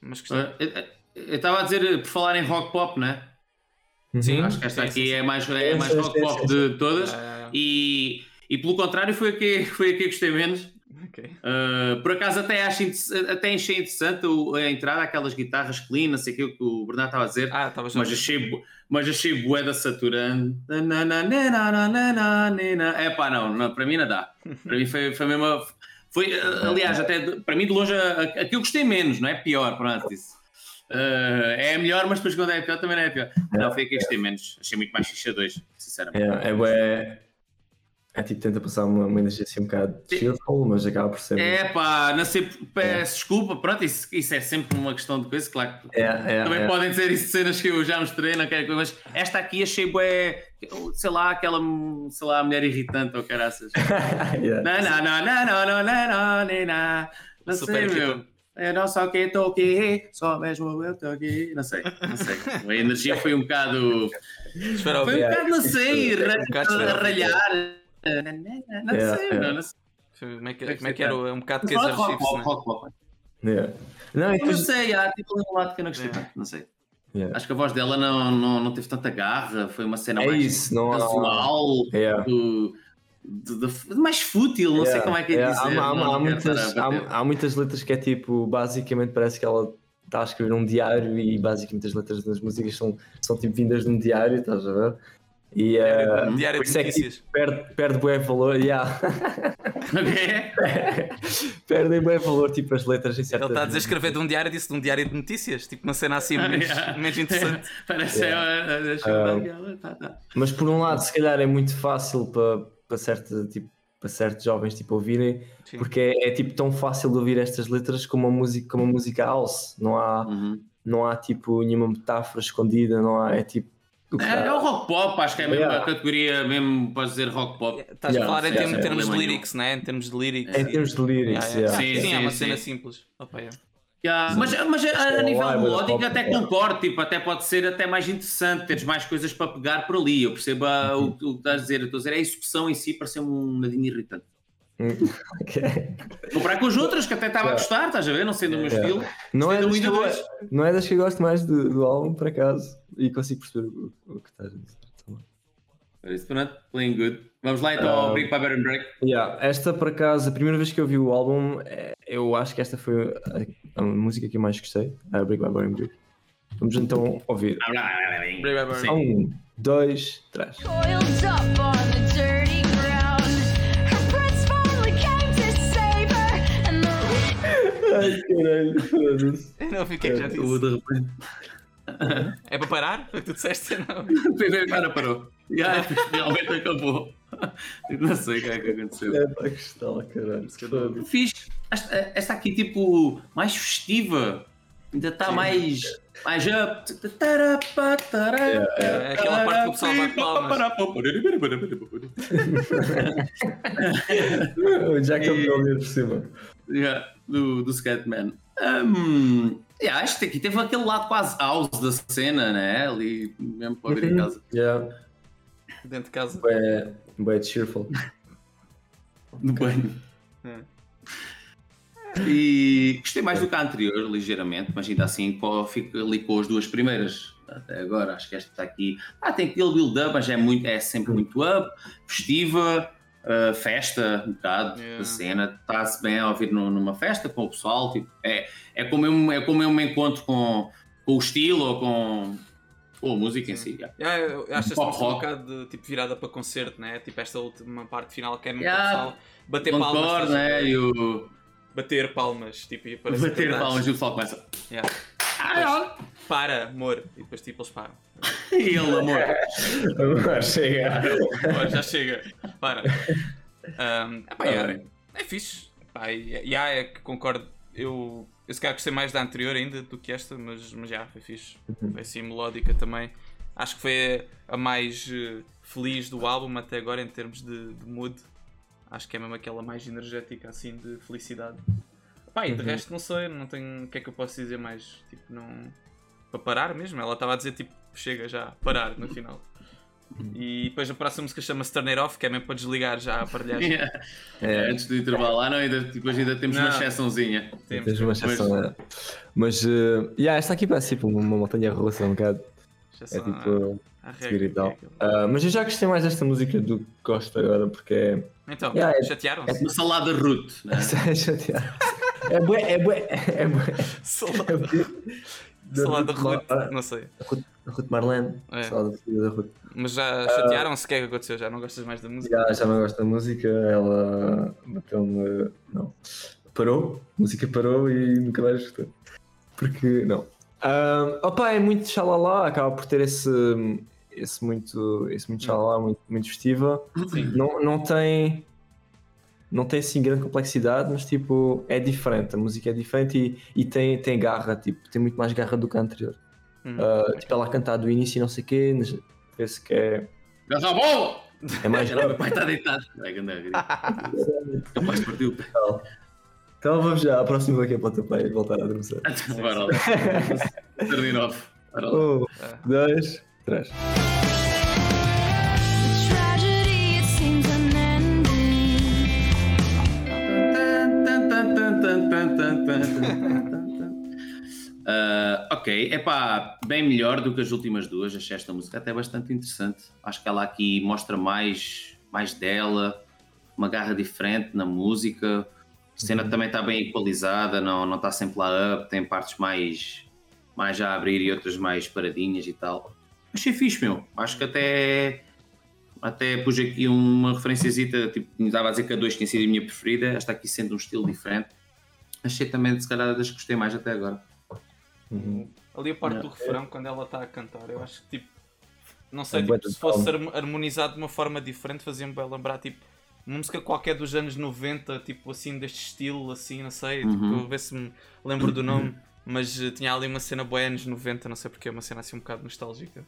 Mas gostei. Eh, eh, Eu estava a dizer, por falar em rock pop, né? Sim, Acho que esta aqui sim, é mais, é mais rock pop de todas. Ah, E, e pelo contrário, foi a que, foi a que eu gostei menos. Uh, por acaso até, acho, até achei interessante o- a entrada, aquelas guitarras clean, não sei o que o Bernardo estava a dizer, Ah, mas achei, mas achei bué da saturante. É pá, não, não, para mim não dá. Para mim foi, foi mesmo. Foi, aliás, até para mim de longe a, a, a que eu gostei menos, não é pior, pronto, isso. Uh, é a melhor, mas depois quando é pior também não é pior. Não, foi a que eu gostei menos. Achei muito mais ficha 2, sinceramente. é, é, bué- É tipo, tenta passar uma, uma energia assim um bocado cheerful, mas acaba por ser. É pá, não sei, peço desculpa, pronto, isso, isso é sempre uma questão de coisa, claro. que É, é, Também é. podem dizer isso de cenas que eu já mostrei, não quero coisa, mas esta aqui achei bué, sei lá, aquela, sei lá, mulher irritante ou caraças. <laughs> Yeah. Não, não, não, não, não, não, não, não, nem não, não Super sei, irritante. meu. Eu não só que estou aqui, só mesmo eu estou aqui, não sei, não sei. A energia foi um bocado, Espera foi um bocado, não sei, Um ralhar. Não Yeah, sei, não sei. Como é que, como é, que era? É um bocado de Rock, Kaiser rock, Chiefs, rock, né? rock, rock. Yeah. Não, e Não sei, há tipo um lado que eu não gostei É. não sei. Yeah. Acho que a voz dela não, não, não teve tanta garra, foi uma cena É mais isso, não casual, Yeah. do- do- do- mais fútil, não sei Yeah, como é que é yeah. dizer. Há, há- não, há muitas, há, há muitas letras que é tipo, basicamente parece que ela está a escrever um diário e basicamente as letras das músicas são, são tipo vindas de um diário, estás a ver? E eh, Um diário de é que, tipo, notícias. perde, perde bem valor, yeah. <laughs> perdem bem valor tipo as letras em Ele certas está a dizer escrever de um diário, disse de um diário de notícias, tipo uma cena assim menos, <laughs> Yeah. menos interessante. Parece Yeah. é, tá. Mas por um lado, se calhar é muito fácil para, para, certa, tipo, para certos jovens tipo, ouvirem, Sim. porque é, é, tipo tão fácil de ouvir estas letras como a música, como a música house. Não há, Uhum. não há tipo nenhuma metáfora escondida, não há, é tipo. É, é o rock pop, acho que é mesmo Yeah. a categoria mesmo, podes dizer rock pop. Estás Yeah, a falar em sim, termos, sim, termos de lyrics, né? Em termos de lyrics. Em termos de lyrics, Yeah, yeah. yeah. Sim, Sim, é sim, uma sim. cena simples. Opa, yeah. Yeah, Mas, mas a, a é nível live, melódico até yeah. concordo, tipo, até pode ser até mais interessante, teres mais coisas para pegar por ali. Eu percebo ah, o, o que estás a dizer, eu estou a dizer, a execução em si parece um nadinho irritante. <laughs> Ok. Comparar com as outras, que até estava a gostar, estás a ver? Não sendo o meu Yeah. estilo. Não, é das que não é das que eu gosto mais do, do álbum, por acaso, e consigo perceber o, o que estás a dizer. também. Pronto, playing good. Vamos lá então ao Ah, Big Papa and Break. Yeah, esta por acaso, a primeira vez que eu vi o álbum, eh, eu acho que esta foi a, a música que eu mais gostei, a Break by Boring Break. Vamos então ouvir. Um, dois, três. Coiled up on the dirty ground. Her prince finally came to save her, and the Ai caralho, foda-se. Não que é já disse. de repente. É para parar? Foi o que tu disseste? Não. <laughs> O cara parou. E aí, <laughs> realmente acabou. <laughs> Não sei o que é que aconteceu. É para que está lá, caralho. Fiz esta, esta aqui, tipo, mais festiva. Ainda está mais. Mais up. É aquela parte que o pessoal bate O Jack é o por cima. Yeah, do, do Scatman. Um, yeah, acho que aqui teve aquele lado quase house da cena, né? Ali mesmo para ouvir em casa. Yeah, Dentro de casa. é, é cheerful. <laughs> No banho. É. E gostei mais do que a anterior, ligeiramente, mas ainda assim fico ali com as duas primeiras. Até agora, acho que esta está aqui. Ah, tem aquele build-up, mas é, muito, é sempre muito up, festiva, uh, festa, um bocado Yeah. da cena. Está-se bem a ouvir nu- numa festa com o pessoal. Tipo, é, é, como eu, é como eu me encontro com, com o estilo ou com, com a música em si. yeah. Yeah, eu acho esta música um bocado de, tipo, virada para concerto, né? Tipo esta última parte final que é mesmo Yeah. pessoal bater palmas. Encore, estás a né? E o Bater palmas, tipo, e bater palmas e o pessoal começa. Yeah. Ah, Para, amor. E depois tipo eles param. <laughs> e ele, amor. Agora chega. Agora já chega. Para. <laughs> Um, epá, é, é fixe. Epá, e, e há, é que concordo. Eu, eu se calhar gostei mais da anterior ainda do que esta, mas, mas já foi fixe. Foi assim melódica também. Acho que foi a mais eh, feliz do álbum até agora em termos de, de mood. Acho que é mesmo aquela mais energética assim de felicidade. Pá, e de resto não sei, não tenho o que é que eu posso dizer mais. Tipo, não. Para parar mesmo. Ela estava a dizer tipo, chega já, parar no final. E depois a próxima música chama-se Turn It Off, que é mesmo para desligar já a aparelhagem. <laughs> Yeah. É, antes do intervalo. Ah, não, ainda, depois ainda temos uma Não. exceçãozinha. Temos, uma exceção, é. Mas, uh, yeah, esta aqui parece tipo uma montanha russa, um bocado. É exceção tipo. à- à seguir regra, e tal. que é aquilo. Ah, mas eu já gostei mais desta música do que gosto agora, porque é. Então, Yeah, é- chatearam-se? Uma salada root, né? é <laughs> chateado. É bué, é bué, é bué. <laughs> Salada, Da salada Mar- não sei. Ruth, Ruth Marlene. É. Salada filha da Ruth. Mas já chatearam-se? O que é que aconteceu? Já não gostas mais da música? Já, já não gosto da música, ela bateu-me. Não. Parou, a música parou e nunca mais gostou. Porque, não. Ah, opa, é muito xalala, acaba por ter esse, esse muito, esse muito xalá, muito, muito festiva. Sim. Não, não tem. Não tem assim grande complexidade, mas tipo, é diferente. A música é diferente e, e tem, tem garra, tipo, tem muito mais garra do que a anterior. Uh, tipo, ela cantar do início e não sei o quê. Penso que é. Já à! É mais grave. meu pai está deitado. Vai, grande <laughs> Capaz. Então, então vamos já a próxima aqui é para o teu pai voltar a adormecer. Vai lá. 39. 2, 3. Ok, é pá, bem melhor do que as últimas duas. Achei esta música até bastante interessante. Acho que ela aqui mostra mais, mais dela, uma garra diferente na música. A cena também está bem equalizada, não, não está sempre lá up, tem partes mais, mais a abrir e outras mais paradinhas e tal. Achei fixe, meu. Acho que até, até pus aqui uma referenciazita, tipo, estava a dizer que a 2 tinha sido a minha preferida, esta aqui sendo um estilo diferente. Achei também, se calhar, das que gostei mais até agora. Ali a parte do refrão, quando ela está a cantar, eu acho que tipo. Não sei, É tipo, de se fosse calma. harmo- harmonizado de uma forma diferente, fazia-me bem lembrar tipo uma música qualquer dos anos 90, tipo assim, deste estilo, assim, não sei, Uhum. tipo, ver se me lembro do nome, mas eh, tinha ali uma cena boa anos 90, não sei porque, uma cena assim um bocado nostálgica.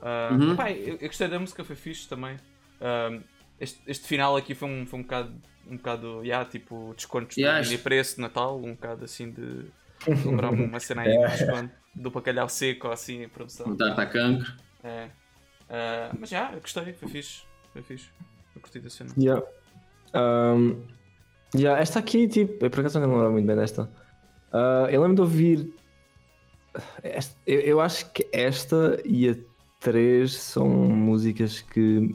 Ah, Uhum. eu, eu gostei da música, foi fixe também. Ah, este, este final aqui foi um, foi um bocado, um bocado, yeah, tipo, descontos Yeah, mini preço de Natal, um bocado assim de. Lembrar-me <laughs> uma cena aí desconto do bacalhau seco ou assim em produção. O Tarta Cancro. É. Ah, mas já, eu gostei, foi fixe. Foi fixe. Eu curti da cena. Yeah. Um, yeah, esta aqui, tipo, eu por acaso não lembro muito bem desta. Ah, eu lembro de ouvir. esta- eu, eu acho que esta e a 3 são músicas que.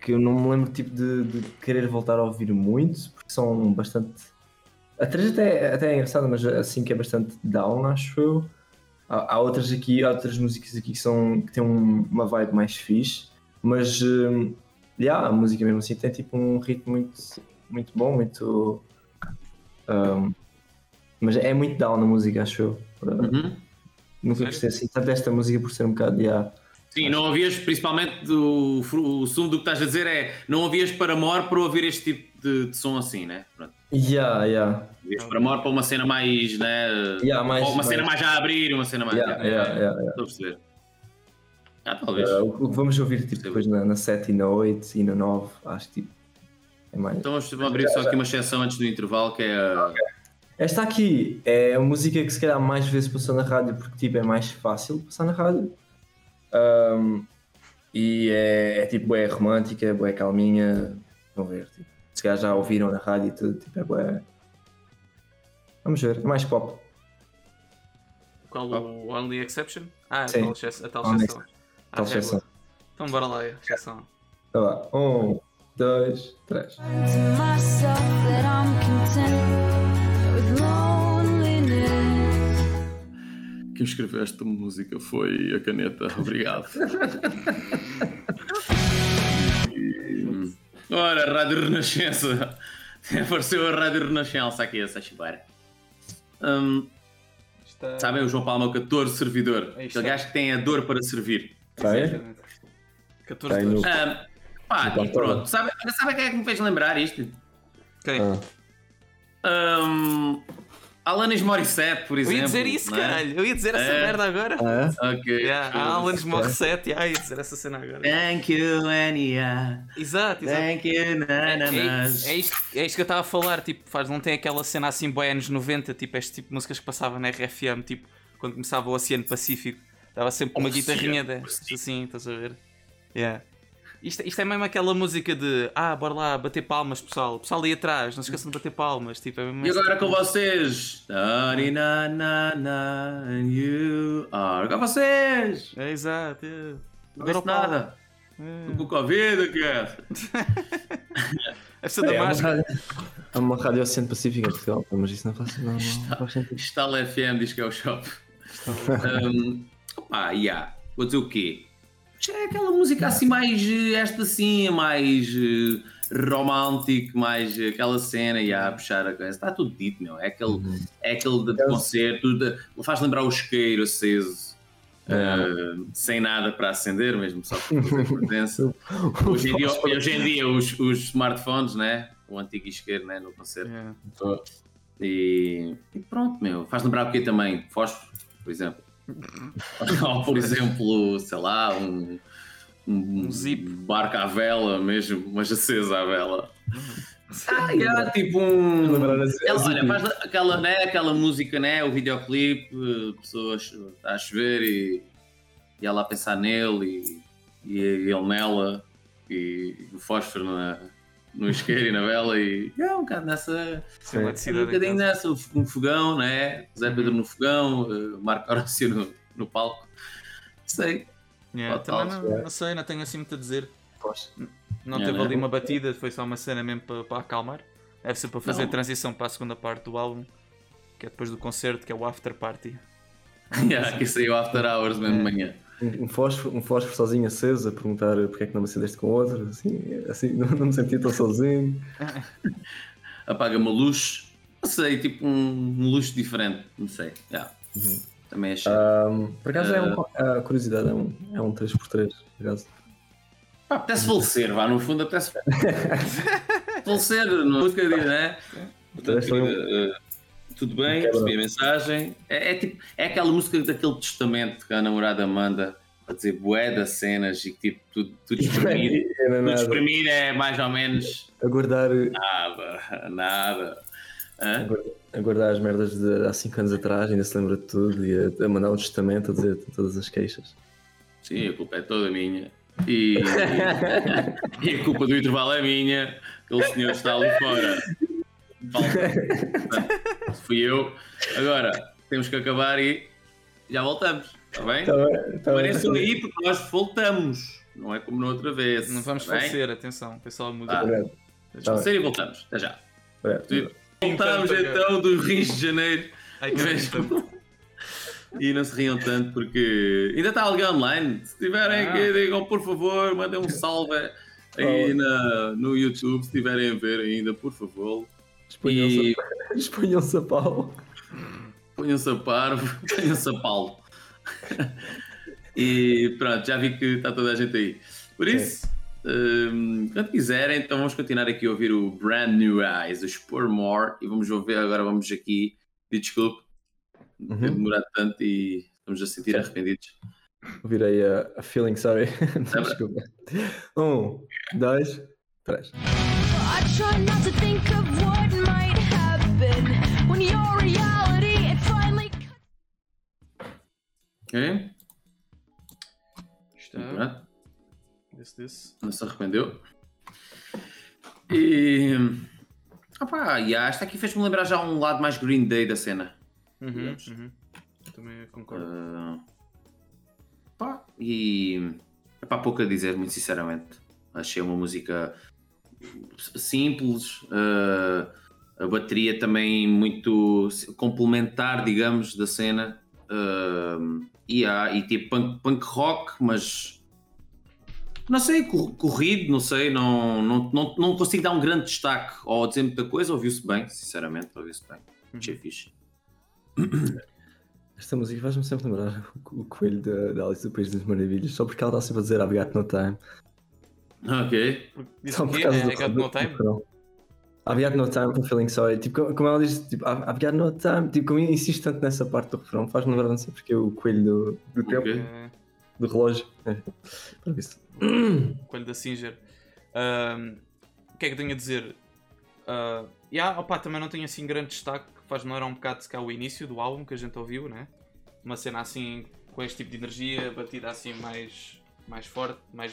que eu não me lembro tipo, de, de querer voltar a ouvir muito, porque são bastante. A 3 até, até é engraçada, mas assim que é bastante down, acho eu. Há, há outras aqui, há outras músicas aqui que, são, que têm um- uma vibe mais fixe, mas hum, yeah, a música mesmo assim tem tipo um ritmo muito, muito bom, muito. hum, mas é muito down a música, acho eu. Uhum. Nunca gostei assim tanto desta música por ser um bocado. Yeah. Sim, não ouvias, principalmente do, o sumo do que estás a dizer é não ouvias para amor para ouvir este tipo de, de som assim, né? Pronto. Yeah, yeah. Ouvias para amor para uma cena mais, né? Yeah, mais- uma cena mais- mais a abrir, uma cena mais. Yeah, yeah, yeah, yeah. Estou a perceber. Ah, talvez. Uh, o que vamos ouvir tipo, depois na, na 7 e na 8 e na 9, acho que tipo, é mais. Então vamos abrir só aqui uma exceção antes do intervalo que é a. Esta aqui é a música que se calhar mais vezes passou na rádio porque tipo, é mais fácil passar na rádio. Um, e é, é tipo, é romântica, é calminha. Vão ver, tipo, se calhar já ouviram na rádio e tudo, tipo, é bué. Vamos ver, é mais pop. Qual o Only Exception? Ah, a Sim. tal exceção. A tal Only exceção. Ah, tal é exceção. Então bora lá, exceção. Tá lá, um, dois, três. Quem escreveu esta música foi a caneta. Obrigado. <laughs> Ora, Rádio Renascença. <laughs> Apareceu a Rádio Renascença aqui, a Sachibar. Hum, Está... sabem o João Palma, o 14 servidor. Aí Aquele está. gajo que tem a dor para servir. Tá? Exatamente. 14 Tem no- dólares. Hum, pá, e pronto. Sabe, sabe quem é que me fez lembrar isto? Quem? Ah. Hum, Alanis Morissette, por Eu exemplo. ia dizer isso, não é? caralho. Eu ia dizer essa É. merda agora. Ah, Ok. Yeah, a Alanis Morissette, yeah, ia dizer essa cena agora. Thank you, Ania. Exato, exato. Thank you, É, nananas. é, é, isto, é isto que eu estava a falar, tipo, faz, não tem aquela cena assim boa anos 90, tipo, este tipo de músicas que passava na RFM, tipo, quando começava o Oceano Pacífico, dava sempre uma Oceano guitarrinha de, assim, estás a ver? Yeah. Isto, isto é mesmo aquela música de ah, bora lá, bater palmas, pessoal. Pessoal ali atrás, não se esqueçam de bater palmas. Tipo, é mesmo E agora com vocês. Na, na, na, and you are. Com vocês. É exato. É. Não disse nada. É. Com Covid, <laughs> da é, uma máscara. rádio, é uma rádio Oceano Pacífico em Portugal, mas isso não faz, não, não faz sentido. Estala FM diz que é o shop. <laughs> um, opá, yeah. Vou dizer o quê? É aquela música assim mais. eh, Esta assim, mais. eh, romântico, mais eh, aquela cena e a puxar a coisa. Está tudo dito, meu. É aquele, é aquele de, concerto, de- faz lembrar o isqueiro aceso. Uh, sem nada para acender, mesmo só para fazer <laughs> presença. hoje, em dia, hoje em dia os, os smartphones, né? o antigo isqueiro né? no concerto. Yeah. E, e pronto, meu. Faz lembrar o quê também? Fósforo, por exemplo. Ou, por exemplo, sei lá, um, um, zip. barco à vela mesmo, mas acesa à vela. Ah, yeah, tipo um. Ela, olha, faz aquela, né, aquela música, né? O videoclipe, eh, pessoas está a chover e, e ela a pensar nele e, e ele nela e o fósforo na, no isqueiro e na vela e é um bocado nessa. Sem Um eletricidade em bocadinho casa. nessa, um fogão, né? Zé Pedro no fogão, eh, Marco Horácio no, no palco. Sei. Yeah, também tal, não, não sei, não tenho assim muito a dizer. Pois. Não Yeah, teve né? ali uma batida, foi só uma cena mesmo para, para acalmar. Deve ser para fazer Não. a transição para a segunda parte do álbum, que é depois do concerto, que é o after party. <laughs> Yeah, que saiu after hours mesmo de manhã. Um um fósforo, um fósforo sozinho aceso a perguntar porque é que não me acendeste com outro, assim, assim não, não me sentia tão sozinho. <laughs> Apaga-me a luz. Não sei, tipo um, um luxo diferente. Não sei. Yeah. Também achei. Ahm, por acaso é um, a curiosidade, é um, é um 3x3, por acaso. Pá, apetece falecer, vá, no fundo apetece <laughs> falecer, na música diz, né? Portanto, Foi um- eh, tudo bem, recebi a mensagem. É, é tipo, é aquela música daquele testamento que a namorada manda para dizer bué das cenas e que tipo, tudo, tudo <laughs> espremido. Era tudo nada. espremido é mais ou menos Aguardar, nada, nada. Hã? aguardar, as merdas de há 5 anos atrás, ainda se lembra de tudo e a, a mandar um testamento a dizer todas as queixas. Sim, a culpa é toda minha. E, <laughs> e a culpa do intervalo é minha. Aquele senhor está ali fora. Falta. <laughs> Fui eu. Agora, temos que acabar e já voltamos. Está bem? Tá bem, tá bem. Pareçam aí porque nós voltamos. Não é como na outra vez. Não vamos bem? falecer, atenção, pessoal muda. Obrigado. Vamos Tá falecer e voltamos. Até já. Voltamos então do Rio de Janeiro. Ai, que Mesmo. E não se riam tanto porque ainda está alguém online. Se tiverem Ah. que digam, por favor, mandem um salve aí na, no YouTube. Se tiverem a ver ainda, por favor. Exponham-se E a- <laughs> exponham-se a pau. ponham-se a parvo, <laughs> ponham-se a Paulo. <laughs> e pronto, já vi que está toda a gente aí. Por isso, hum, quando quiserem, então vamos continuar aqui a ouvir o Brand New Eyes, o Spur More. E vamos ouvir agora, vamos aqui. E desculpe Uhum. ter demorado tanto e estamos a sentir arrependidos. Virei a, a feeling sorry. Desculpa. Um, dois, três. I try not to think of Ok? Está. Pronto. This, this. não se arrependeu. E. Opá, yeah, esta aqui fez-me lembrar já um lado mais Green Day da cena. Uhum, uhum. Também concordo. Ah, pá, e. Epá, pouco a dizer, muito sinceramente. Achei uma música simples, ah, a bateria também muito complementar, digamos, da cena. Ah, e, há, e tipo punk, punk rock, mas não sei, cor- corrido, não sei, não, não, não, não consigo dar um grande destaque ou dizer muita coisa, ouviu-se bem, sinceramente, ouviu-se bem. Achei fixe. <coughs> Esta música faz-me sempre lembrar o, coelho da, da Alice do País das Maravilhas, só porque ela está sempre a dizer I've got no time. Ok. Só por causa É, do, got do- no do time? refrão. I've got no time for feeling sorry. Tipo, como- ela diz, tipo, I've got no time. Tipo, como insiste tanto nessa parte do refrão, faz-me lembrar não sei porque é o coelho do, do tempo, Ok. É, do relógio. É. Para isso. Coelho da Singer. Ahm, o que é que tenho a dizer? Ah, yeah, opa, também não tenho assim grande destaque. Faz-me lembrar um bocado se cá o início do álbum que a gente ouviu, né? Uma cena assim com este tipo de energia, batida assim mais, mais forte, mais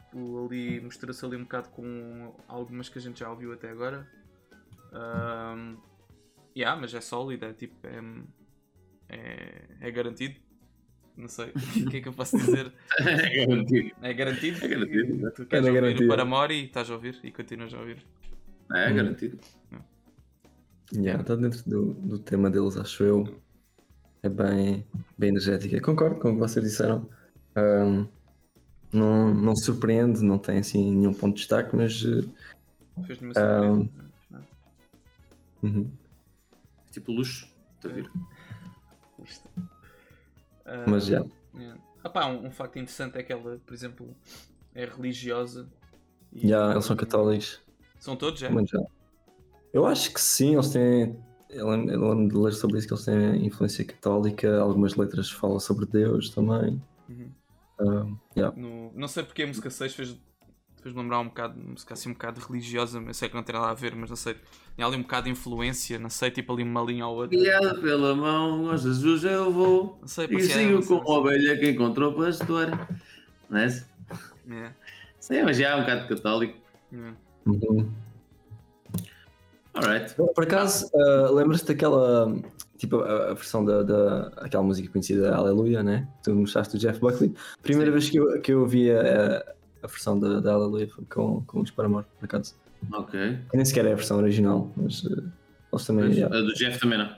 ali, mistura-se ali um bocado com algumas que a gente já ouviu até agora. Um, yeah, mas é sólido, é tipo, é, é, é garantido. Não sei, o que é que eu posso dizer? <laughs> É garantido. É garantido? É garantido. Tu queres É ouvir garantido. o Paramore e estás a ouvir e continuas a ouvir. É Hum. garantido. Yeah, está dentro do, do tema deles, acho eu. É bem, bem energética. Concordo com o que vocês disseram. Ahm, não, não surpreende, não tem assim nenhum ponto de destaque, mas. eh, Fez-me ahm, surpresa. uhum. Tipo luxo. Está a ver? Ah, Mas já. yeah. Ah pá, um, um facto interessante é que ela, por exemplo, é religiosa. Já, eles são católicos. São todos, é? Mas já. Eu acho que sim, eles têm. Eu lembro, de ler sobre isso que eles têm influência católica, algumas letras falam sobre Deus também. Uhum. Yeah. No- não sei porque a música 6 fez, fez-me lembrar um bocado, música assim um bocado religiosa, mas eu sei que não tem nada a ver, mas não sei. Tinha ali um bocado de influência, não sei, tipo ali uma linha ou outra. Guiado pela mão, ó Jesus eu vou. Não sei, E parecia- sigo não sei, com a ovelha que encontrou pastor. Não é? Yeah. Sim, mas já é um bocado católico. Yeah. Uhum. Alright. Por acaso, ah, lembras-te daquela. Tipo, a, a versão da, da. aquela música conhecida, Aleluia, né? Tu mostraste do Jeff Buckley. Primeira vez que eu, que eu ouvi a, a versão da, da Aleluia foi com, com os Paramore, por acaso. Ok. Que Nem sequer é a versão original, mas. ah, eles também. Mas yeah. A do Jeff também não.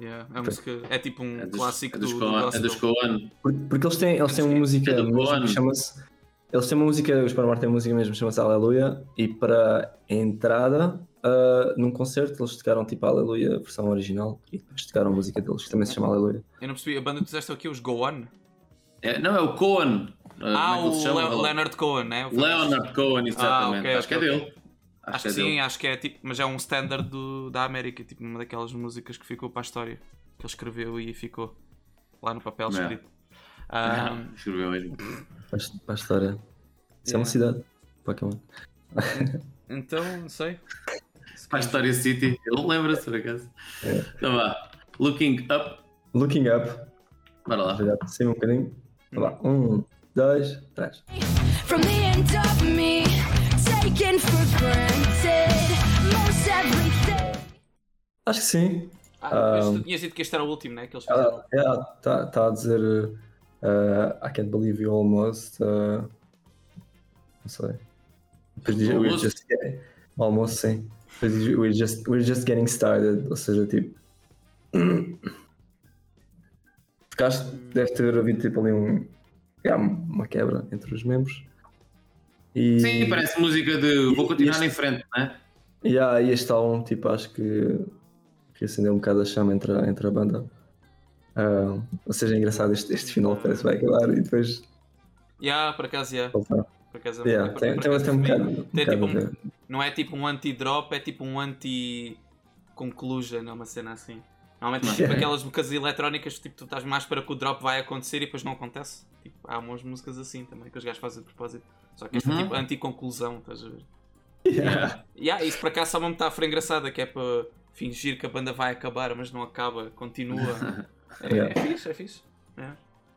Yeah, a música é tipo um É dos, clássico é dos do, Coen. do É dos Coen. Porque, porque eles têm, eles têm uma música É do que chama-se. Eles têm uma música, os Paramore têm uma música mesmo, chama-se Aleluia, e para a entrada, ah, num concerto, eles tocaram tipo Aleluia, a versão original, e depois tocaram a música deles, que também se chama Aleluia. Eu não percebi, a banda que tu disseste aqui, os Go On? É, não, é o Coen. Ah, é que se o chama? Le- Leonard Cohen, né? O Leonard Cohen, exatamente. Ah, ok, Acho que é ok, dele. Acho Acho, que que é sim, dele. acho que é tipo, mas é um standard do, da América, tipo uma daquelas músicas que ficou para a história, que ele escreveu e ficou lá no papel Yeah. escrito. Ah, Não, Escreveu mesmo. Para a- a história. Isso é uma cidade. Pokémon. <laughs> então, não sei. Para a História City. Ele lembra-se, por acaso. É. Então vá. Looking Up. Looking up. Bora lá. Já sim um bocadinho. Vá lá. Um, dois, três. From the end of me, taken for granted. Most everything. Acho que sim. Ah, Ah, tu tinhas dito que este era o último, né? Que eles fizeram. Está tá a dizer uh, I can't believe you almost. uh, não sei. Almost? almost sim. We're just, we're just getting started. Ou seja, tipo. <clears throat> Que deve ter havido tipo ali um. yeah, uma quebra entre os membros. E, Sim, parece música de vou continuar este- em frente, não é? Yeah, e este álbum, tipo, acho que, que acendeu um bocado a chama entre a, entre a banda. Ah, ou seja, é engraçado, este, este final parece que vai acabar e depois Yeah, por acaso, yeah. voltar. Por acaso, é Yeah, por- tem, por tem, acaso tem um percebi. bocado. Um Tem bocado tipo um-. Não é tipo um anti-drop, é tipo um anti-conclusion, é uma cena assim. Normalmente tipo Yeah. aquelas músicas eletrónicas, tipo, tu estás mais para que o drop vai acontecer e depois não acontece. Tipo, há umas músicas assim também que os gajos fazem de propósito. Só que esta Uhum. é tipo anti-conclusão, estás a ver? Yeah. Yeah, isso por acaso é uma metáfora engraçada que é para fingir que a banda vai acabar, mas não acaba, continua. <laughs> É, Yeah. é fixe, é fixe. Yeah.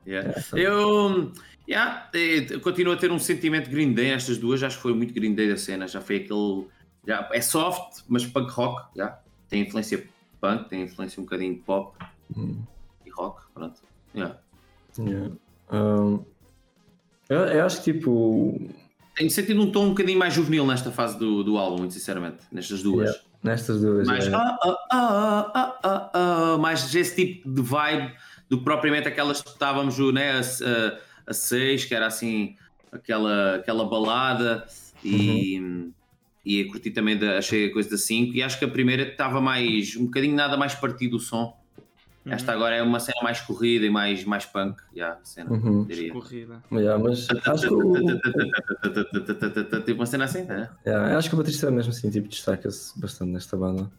Yeah. Eu, yeah, eh, eu continuo a ter um sentimento Green Day estas duas, acho que foi muito Green Day da cena, já foi aquele, já, é soft, mas punk rock, já, tem influência punk, tem influência um bocadinho pop Hum, e rock, pronto. Yeah. yeah. Um, eu, eu acho que tipo. Tenho sentido um tom um bocadinho mais juvenil nesta fase do, do álbum, muito sinceramente, nestas duas. yeah, nestas duas. Mais, yeah. ah, ah, ah, ah, mais esse tipo de vibe do que propriamente aquelas que estávamos né, a, a, a seis, que era assim aquela, aquela balada e, e a curtir também da, achei a coisa da 5 e acho que a primeira estava mais um bocadinho nada mais partido o som. Esta agora é uma cena mais corrida e mais, mais punk, yeah, a cena, Uhum. diria. Corrida. Yeah, mas acho que o, Tipo uma cena assim, né? yeah, acho que o Batista é mesmo assim, tipo, destaca-se bastante nesta banda.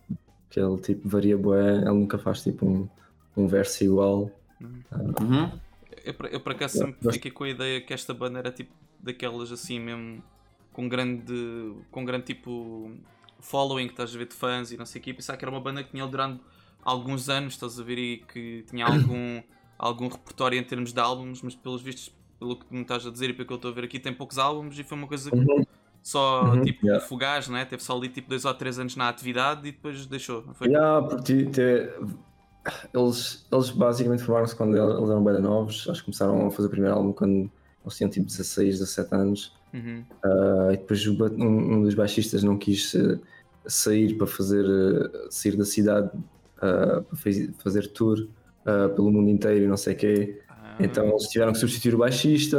Que ele tipo varia bué, ele nunca faz tipo um, um verso igual. Uhum. Eu, eu por acaso sempre fiquei com a ideia que esta banda era tipo daquelas assim mesmo com grande com grande tipo following, estás a ver de fãs e não sei o quê. Pensava que era uma banda que tinha durante alguns anos, estás a ver, e que tinha algum, <coughs> algum repertório em termos de álbuns, mas pelos vistos pelo que me estás a dizer e pelo que eu estou a ver aqui, tem poucos álbuns e foi uma coisa que Uhum. só Uhum, tipo yeah. fugaz, né? Teve só ali tipo dois ou três anos na atividade e depois deixou. Não foi? Yeah, porque te- eles, eles basicamente formaram-se quando eles eram bem novos. Acho que começaram a fazer o primeiro álbum quando eles tinham tipo 16, 17 anos. Uhum. Ah, e depois um, um dos baixistas não quis eh, sair para fazer eh, sair da cidade ah, para faz- fazer tour ah, pelo mundo inteiro e não sei o quê. Então eles tiveram que substituir o baixista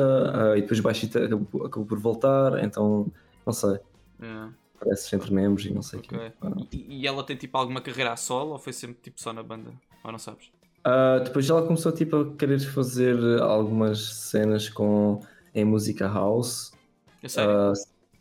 e depois o baixista acabou, acabou por voltar. Então não sei, Yeah. parece entre membros e não sei o quê. Ok. E, e ela tem tipo alguma carreira a solo ou foi sempre tipo só na banda? Ou não sabes? Ah, depois ela começou tipo, a querer fazer algumas cenas com em música house. Eu sei. Ah,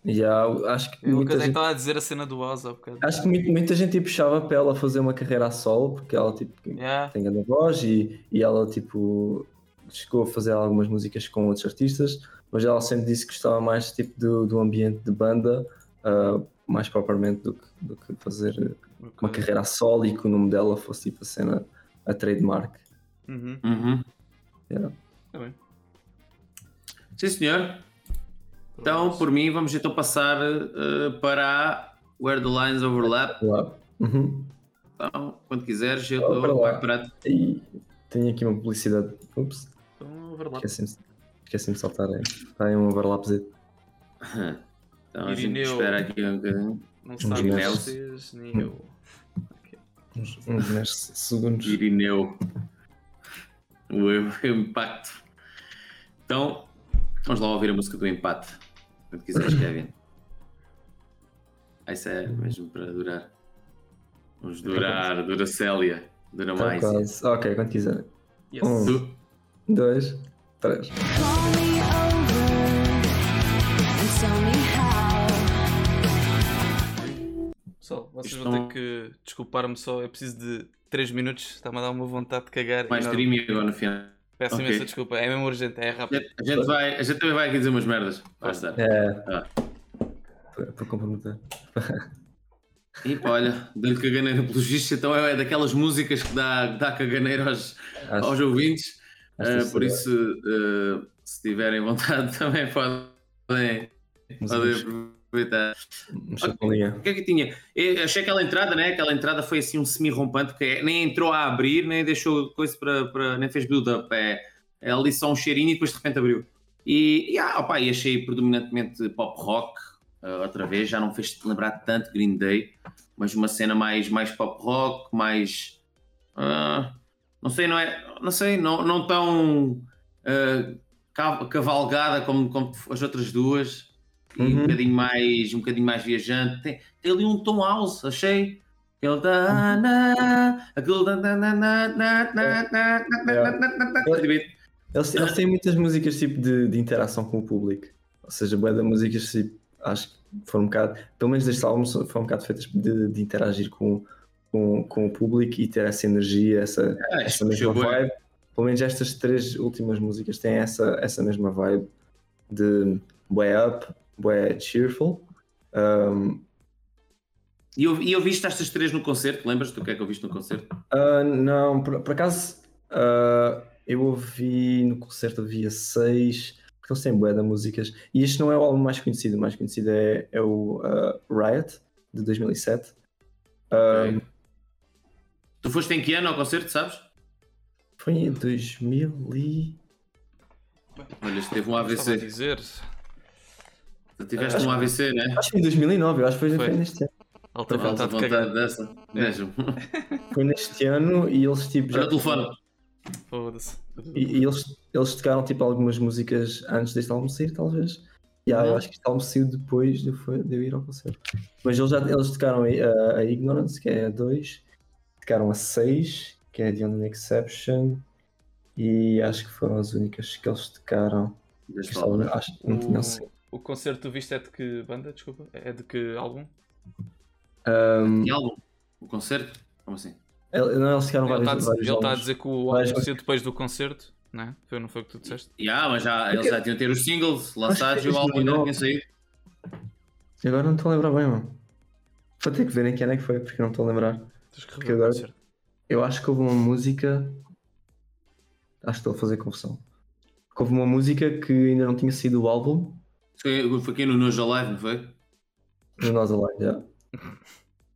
yeah, acho que gente, estava a dizer a cena do Oz há bocado. acho que muita, gente tipo, puxava para ela fazer uma carreira a solo porque ela tipo, Yeah. tem grande voz e, e ela tipo chegou a fazer algumas músicas com outros artistas, mas ela sempre disse que gostava mais tipo do, do ambiente de banda, ah, mais propriamente do que, do que fazer uma carreira a solo e que o nome dela fosse tipo a cena a trademark. Uhum. Uhum. Yeah. Tá bem. Sim, senhor. Então, por mim, vamos então passar eh, para a Where the Lines Overlap. Uhum. Então, quando quiseres, eu Oh, para estou lá. preparado. E tenho aqui uma publicidade. Ups. Então, overlap. Esqueci-me esqueci de saltar aí. Está aí um overlapzito. <laughs> Então, a gente Irineu. espera aqui um bocadinho. Não sabe vocês, nem eu. Uns, uns meses, segundos. Irineu. O, <laughs> o impacto. Então, vamos lá ouvir a música do empate. Quando quiseres, Kevin. Ah, isso é mesmo para durar. Vamos durar, dura Célia. Dura Tá mais. quase. Ok, quando quiser. Yes. Um, dois, três. Pessoal, vocês Isto vão não- ter que desculpar-me só. Eu preciso de 3 minutos. Está-me a dar uma vontade de cagar. Mais stream agora no final. Peço Ok. imensa desculpa. É mesmo urgente, é rápido. A gente, vai, a gente também vai aqui dizer umas merdas. Vai estar. É. Ah. Para, comprometer. E pá, olha, dando caganeira pelos vistos, então é daquelas músicas que dá, dá caganeira aos, Acho- aos ouvintes. isso por isso, ah, se tiverem vontade, <laughs> também podem, podem aproveitar. Chapelinha. O que é que tinha? Eu achei aquela entrada, né? Aquela entrada foi assim um semi-rompante, que é- nem entrou a abrir, nem deixou coisa para. para nem fez build-up. É, é ali só um cheirinho e depois de repente abriu. E, e, ah, opá, e achei predominantemente pop rock, ah, outra vez, já não fez lembrar tanto Green Day, mas uma cena mais, mais pop rock, mais. ah, não sei, não é. Não sei, não, não tão ca- cavalgada como, como as outras duas e um uhum. bocadinho mais um bocadinho mais viajante. Tem, tem ali um tom house achei. Aquele é da na uhum. aquele da na na na na na é. na na é. eles, eles têm muitas músicas tipo de, de interação com o público. Ou seja boa da música tipo acho que foram um bocado pelo menos deste álbum foram um bocado feitas de, de interagir com, com com o público e ter essa energia essa é, essa mesma vibe. Pelo menos estas três últimas músicas têm essa essa mesma vibe de way up bué cheerful. Um, e eu, e eu viste estas três no concerto lembras do que é que eu viste no concerto Ah, não, por, por acaso ah, eu ouvi no concerto havia seis, porque eles têm bué de músicas, e este não é o álbum mais conhecido, o mais conhecido é, é o ah, Riot de 2007. Ah, tu foste em que ano ao concerto sabes Foi em 2000 e... olha este teve um Estava a AVC dizer. Tu tiveste Acho um que- AVC né Acho que em 2009, eu acho que foi, Foi. neste ano. Alta vontade de vontade cagar. dessa mesmo <laughs> Foi neste ano e eles tipo olha o telefone Foda-se. E, e eles, eles tocaram tipo algumas músicas antes deste álbum sair, talvez. Yeah, Eu Uhum. acho que este álbum saiu depois de, eu foi- de eu ir ao concerto. Mas eles já eles tocaram a, a Ignorance, que é a 2, tocaram a 6, que é The Only Exception, e acho que foram as únicas que eles tocaram. Deste Este álbum, acho que não tinham sido. O, concerto que tu viste é de que banda? Desculpa. É de que álbum? Um, que álbum o concerto como assim ele- não, eles tocaram Ele está a vários, dizer- vários ele está a dizer que o álbum saiu depois do concerto, não é? Foi, não foi o que tu disseste? Yeah, mas já, eles já tinham ter os singles lançados e o álbum ainda não tinha saído. Agora não estou a lembrar bem, mano. Vou ter que ver em quem é que foi, porque não estou a lembrar. Que Porque agora concerto. eu acho que houve uma música. Acho que estou a fazer confusão. que houve uma música que ainda não tinha saído o álbum, Foi, foi aqui no Nojo Live, não foi? no Nós Alive, já.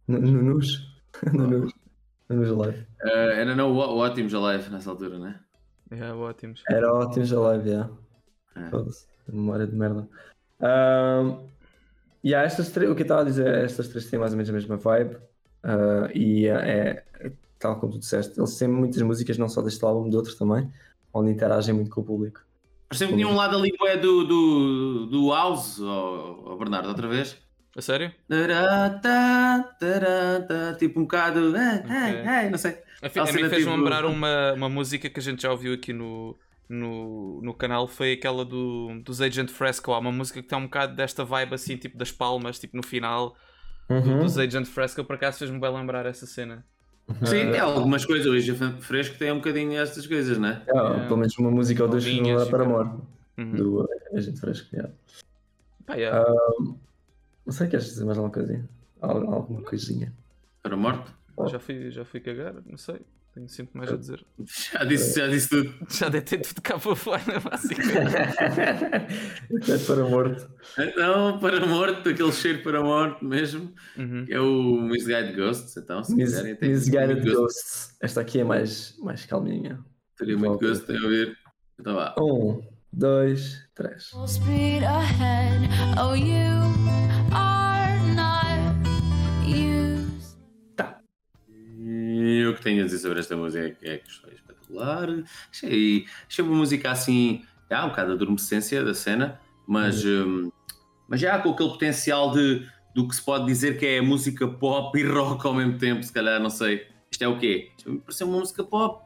No, no Nus. <laughs> No Nus. No Nus Alive. Eh, era não o o Ótimos Alive nessa altura, né? É, ótimos. Era ótimo já live, já. É. Foda-se. Memória de merda. Ahm, e há estas três, o que eu estava a dizer, estas três têm mais ou menos a mesma vibe. ah, e é, é tal como tu disseste, eles têm muitas músicas, não só deste álbum, de outros também, onde interagem muito com o público. Mas sempre tinha um lado ali bué do, do, do House, ó ó, Bernardo, outra vez. A sério? Tará, tará, Tipo um bocado. "Ei, ei, ei", não sei. A, fi- a mim fez-me tipo- lembrar uma, uma música que a gente já ouviu aqui no, no, no canal, foi aquela do, dos Agent Fresco. Há uma música que tem um bocado desta vibe assim, tipo das palmas, tipo no final do- Uhum. dos Agent Fresco, por acaso fez-me bem lembrar essa cena. Sim, tem algumas coisas. Hoje a Fresco tem um bocadinho estas coisas, né? Ah, Pelo menos uma música ou duas Bolinhas no e para amor. Uhum. Do Agente Fresco. yeah. Pá, yeah. Ahm, não sei, queres dizer mais alguma coisinha? Al- Alguma coisinha? Para a morte? Já, fui, já fui cagar, não sei. Tenho sempre mais a dizer. Já disse, já disse tudo. <laughs> Já deitei tudo cá para fora, basicamente. <laughs> É para morto. Então, para a morte, aquele cheiro para a morte mesmo, Uhum. é o Misguided Ghosts. Então, se Mis- quiserem, tem Misguided gosto. Ghosts. Esta aqui é mais, mais calminha. Teria muito gosto em ouvir. Então vá. Um, dois, três. Full speed ahead. Oh, you tenho a dizer sobre esta música é que é que foi espetacular. Achei, achei uma música assim, há um bocado de adormecência da cena, mas, hum, mas já com aquele potencial de, do que se pode dizer que é música pop e rock ao mesmo tempo, se calhar, não sei. Isto é o quê? Isto me pareceu uma música pop.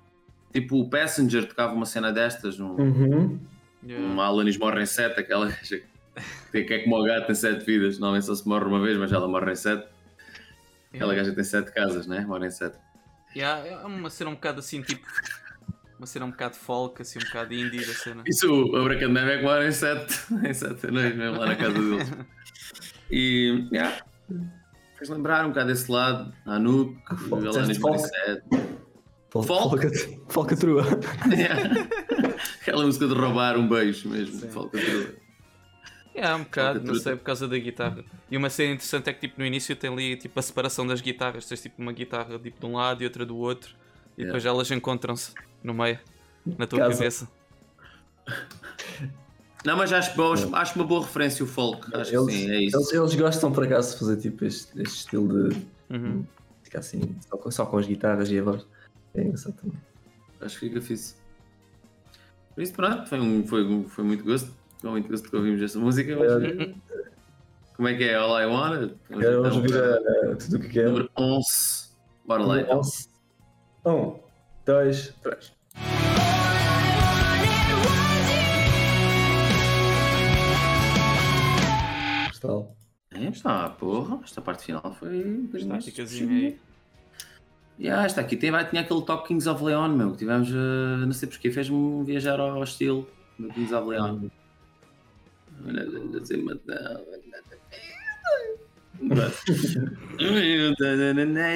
Tipo o Passenger tocava uma cena destas, um, Uhum. um Alanis morre em sete, aquela gaja que que é como o gato tem sete vidas. Normalmente só se morre uma vez, mas ela morre em sete. Aquela gaja tem sete casas, né? Morre em sete. Yeah, é uma cena um bocado assim, tipo. Uma cena um bocado folk, assim, um bocado indie da cena. Isso, o Abracadabra é que mora em sete, <laughs> em sete anões, mesmo lá na casa deles. <laughs> E, yeah, fez lembrar um bocado desse lado, a Anouk, o Alanis folk? Morissette. <laughs> Folk? Yeah. Aquela música de roubar um beijo mesmo, falcatrua. É, um bocado, não sei, por causa da guitarra. E uma cena interessante é que tipo, no início tem ali tipo, a separação das guitarras. Tens tipo uma guitarra tipo, de um lado e outra do outro. E depois elas encontram-se no meio, na tua Casa. cabeça. Não, mas acho, bom, acho, uma boa referência o folk, acho Eles, que sim, é isso. eles, eles gostam por acaso de fazer tipo este, este estilo de Uhum. ficar assim, só com, só com as guitarras e a voz. É engraçado também. Acho que fica fixe. Por isso, pronto, foi, um, foi, um- foi muito gosto. Foi muito gosto que ouvimos esta música. Mas... Como é que é? All I Wanted? Agora vamos ouvir a, a tudo o que quer. Número 11. Bora lá então. Um, dois, três. Cristal. É, está, porra, esta parte final foi Estáticazinha aí. Yeah, esta aqui tem, vai, tinha aquele toque Kings of Leon, meu. que Tivemos, eh, não sei porquê, fez-me viajar ao estilo do Kings of Leon.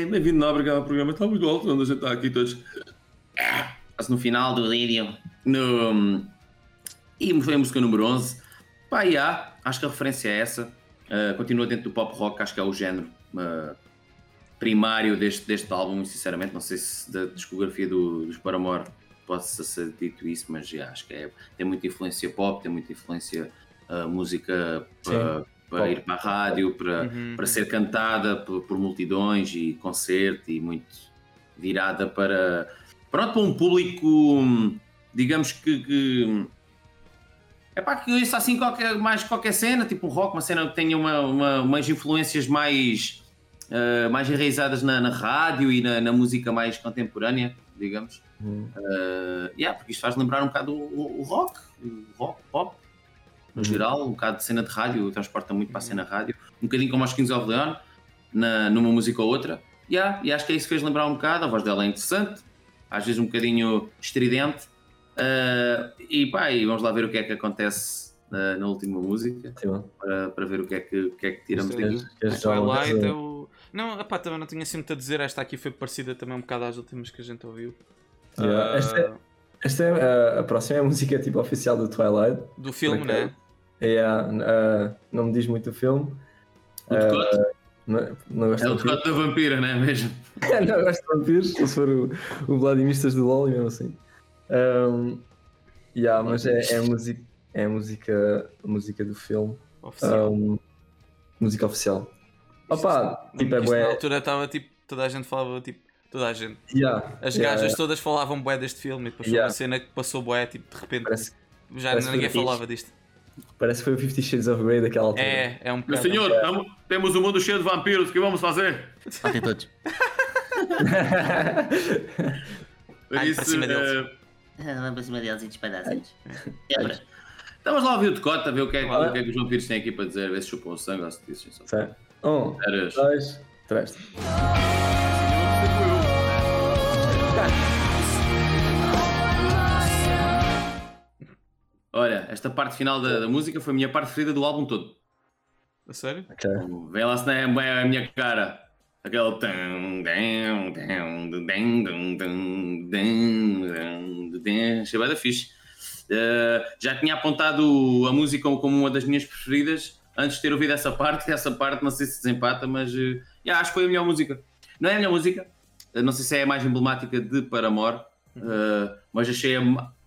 Bem-vindo na obrigado ao programa. Está muito alto quando a gente está aqui todos. No final do vídeo. No... E foi a música número 11. Pá, yeah, acho que a referência é essa. Uh, continua dentro do pop rock, acho que é o género uh, primário deste, deste álbum. Sinceramente, não sei se da discografia do, dos Paramore possa ser dito isso, mas já acho que é, tem muita influência pop, tem muita influência uh, música para, ir para a rádio, para, Uhum. para ser cantada por, por multidões e concerto e muito virada para, pronto, para um público, digamos que, que é pá, que isso assim qualquer, mais qualquer cena, tipo um rock, uma cena que tenha uma, uma, umas influências mais, eh, mais enraizadas na, na rádio e na, na música mais contemporânea, digamos. Hum. Eh, yeah, porque isto faz lembrar um bocado o, o rock, o rock, pop, no geral, um bocado de cena de rádio, transporta muito para a cena rádio, um bocadinho como aos Kings of Leon, na, numa música ou outra. Yeah, e acho que é isso que fez lembrar um bocado, a voz dela é interessante, às vezes um bocadinho estridente. Uh, e pá, e vamos lá ver o que é que acontece uh, na última música para, para ver o que é que, o que, é que tiramos daqui. Twilight coisa? é o. Não, epá, também não tinha assim muito a dizer. Esta aqui foi parecida também um bocado às últimas que a gente ouviu. Yeah, Ah, esta, é, Esta é, uh, a próxima é a música tipo oficial do Twilight. Do filme, né? Acaso. É, uh, não me diz muito o filme. O decote? Uh, não, não gosto É o de decote da vampira, não é mesmo? <laughs> não gosto de vampiros, se for o, o Vladimistas do LoL, mesmo assim. Um, yeah, mas é, é, a música, é a música, a música do filme. Oficial. Um, música oficial. Opa, tipo, é Isto na bué. altura estava tipo, toda a gente falava tipo, toda a gente. Yeah, As yeah, gajas yeah. todas falavam bué deste filme e depois foi Yeah. uma cena que passou bué, tipo, de repente Parece- já parece ninguém falava disto. Parece que foi o Fifty Shades of Grey daquela altura. É, é um Meu senhor, am- temos um mundo cheio de vampiros, o que vamos fazer? Matem todos. <laughs> Ai, isso, para cima deles. Ah, Vamos para cima deles e despedaços. Quebra. estamos lá a ouvir o decote, a ver o que, é, que- o que é que os vampiros têm aqui para dizer, ver se chupam o sangue ou se dizem. Um, dois, três. Olha, esta parte final da, da música foi a minha parte preferida do álbum todo. A sério? Okay. Vem lá se não é a é minha cara. Aquele. Achei bem da fixe. Uh, já tinha apontado a música como uma das minhas preferidas antes de ter ouvido essa parte. Essa parte não sei se desempata, mas uh, yeah, acho que foi a melhor música. Não é a melhor música, uh, não sei se é a mais emblemática de Paramore, uhum. mas achei a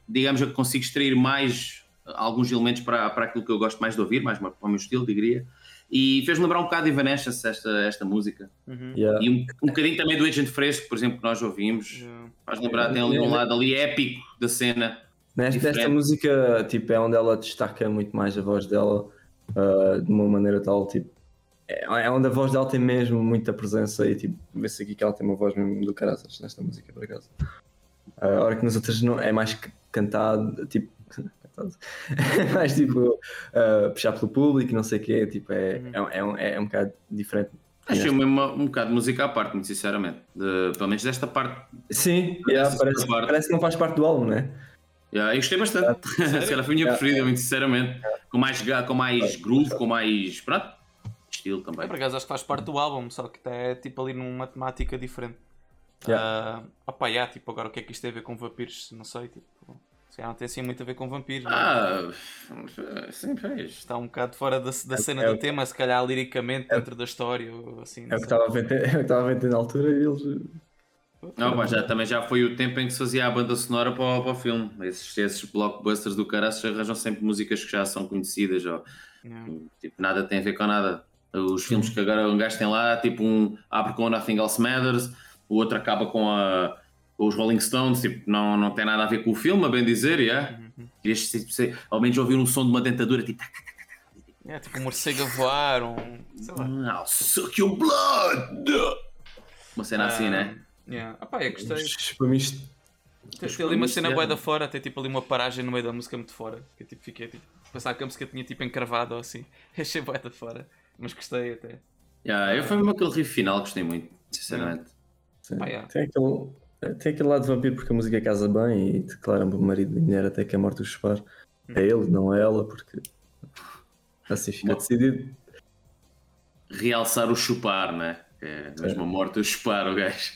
digamos, que consigo extrair mais alguns elementos para, para aquilo que eu gosto mais de ouvir, mais para o meu estilo, diria. E fez-me lembrar um bocado de Evanescence esta, esta música. Uhum. Yeah. E um, um bocadinho também do Agent Fresco, por exemplo, que nós ouvimos. Faz lembrar, tem ali um lado ali épico da cena. Nesta, Diferente. música, tipo, é onde ela destaca muito mais a voz dela, ah, de uma maneira tal, tipo, é, é onde a voz dela tem mesmo muita presença e, tipo, vê-se aqui que ela tem uma voz mesmo do caraças nesta música, por acaso. Ah, A hora que nas outras não, é mais cantado, tipo, <laughs> cantado, <laughs> é mais tipo, ah, puxar pelo público, não sei o quê, tipo, é, é, é, um, é um bocado diferente. Achei mesmo um bocado de música à parte, muito sinceramente. De- pelo menos desta parte. Sim, yeah, parece, parte. parece que não faz parte do álbum, não é? Yeah, eu gostei bastante. <laughs> Se calhar foi a minha Yeah. preferida, muito sinceramente. Com mais, com mais groove, com mais. Pronto. Estilo também. Eu, por acaso, acho que faz parte do álbum, só que é tipo ali numa temática diferente. Yeah. Ah, opa, yeah, tipo, agora o que é que isto tem a ver com vampiros? Não sei, tipo. Se calhar não tem assim muito a ver com vampiros. é? Ah, sim, fez. Está um bocado fora da, da É- cena é do o- tema, se calhar liricamente dentro da história, assim. É não o que sei. estava a vender, é o que estava a vender na altura e eles. Não, mas já, também já foi o tempo em que se fazia a banda sonora para, o- para o filme. Esses, esses blockbusters do caraças arranjam sempre músicas que já são conhecidas. Ou, Yeah. tipo, nada tem a ver com nada. Os filmes que agora um gajo tem lá, tipo um abre com Nothing Else Matters, o outro acaba com, a, com os Rolling Stones, tipo, não, não tem nada a ver com o filme, a bem dizer, yeah. Querias tipo, ser- ao menos ouvir um som de uma dentadura, tipo, É, tipo um morcego a voar, um. sei lá. I'll suck your blood! Uma cena assim, Ah, né? Yeah. Ah, pá, eu gostei. Para mim, isto- Tem, tem ali uma cena é- bué da fora, tem tipo ali uma paragem no meio da música muito fora. Que eu tipo, fiquei tipo. Pensava que a música tinha tipo encravado ou assim. <laughs> Achei bué da fora. Mas gostei até. Yeah, eu foi mesmo aquele riff final, gostei muito, sinceramente. Sim. Pá, yeah. tem, aquele, tem aquele lado de vampiro porque a música casa bem e declara o marido e mulher até que a morte os separe. É ele, não é ela, porque assim fica decidido. realçar o chupar, né? É mesmo a morte, o chupar, o gajo.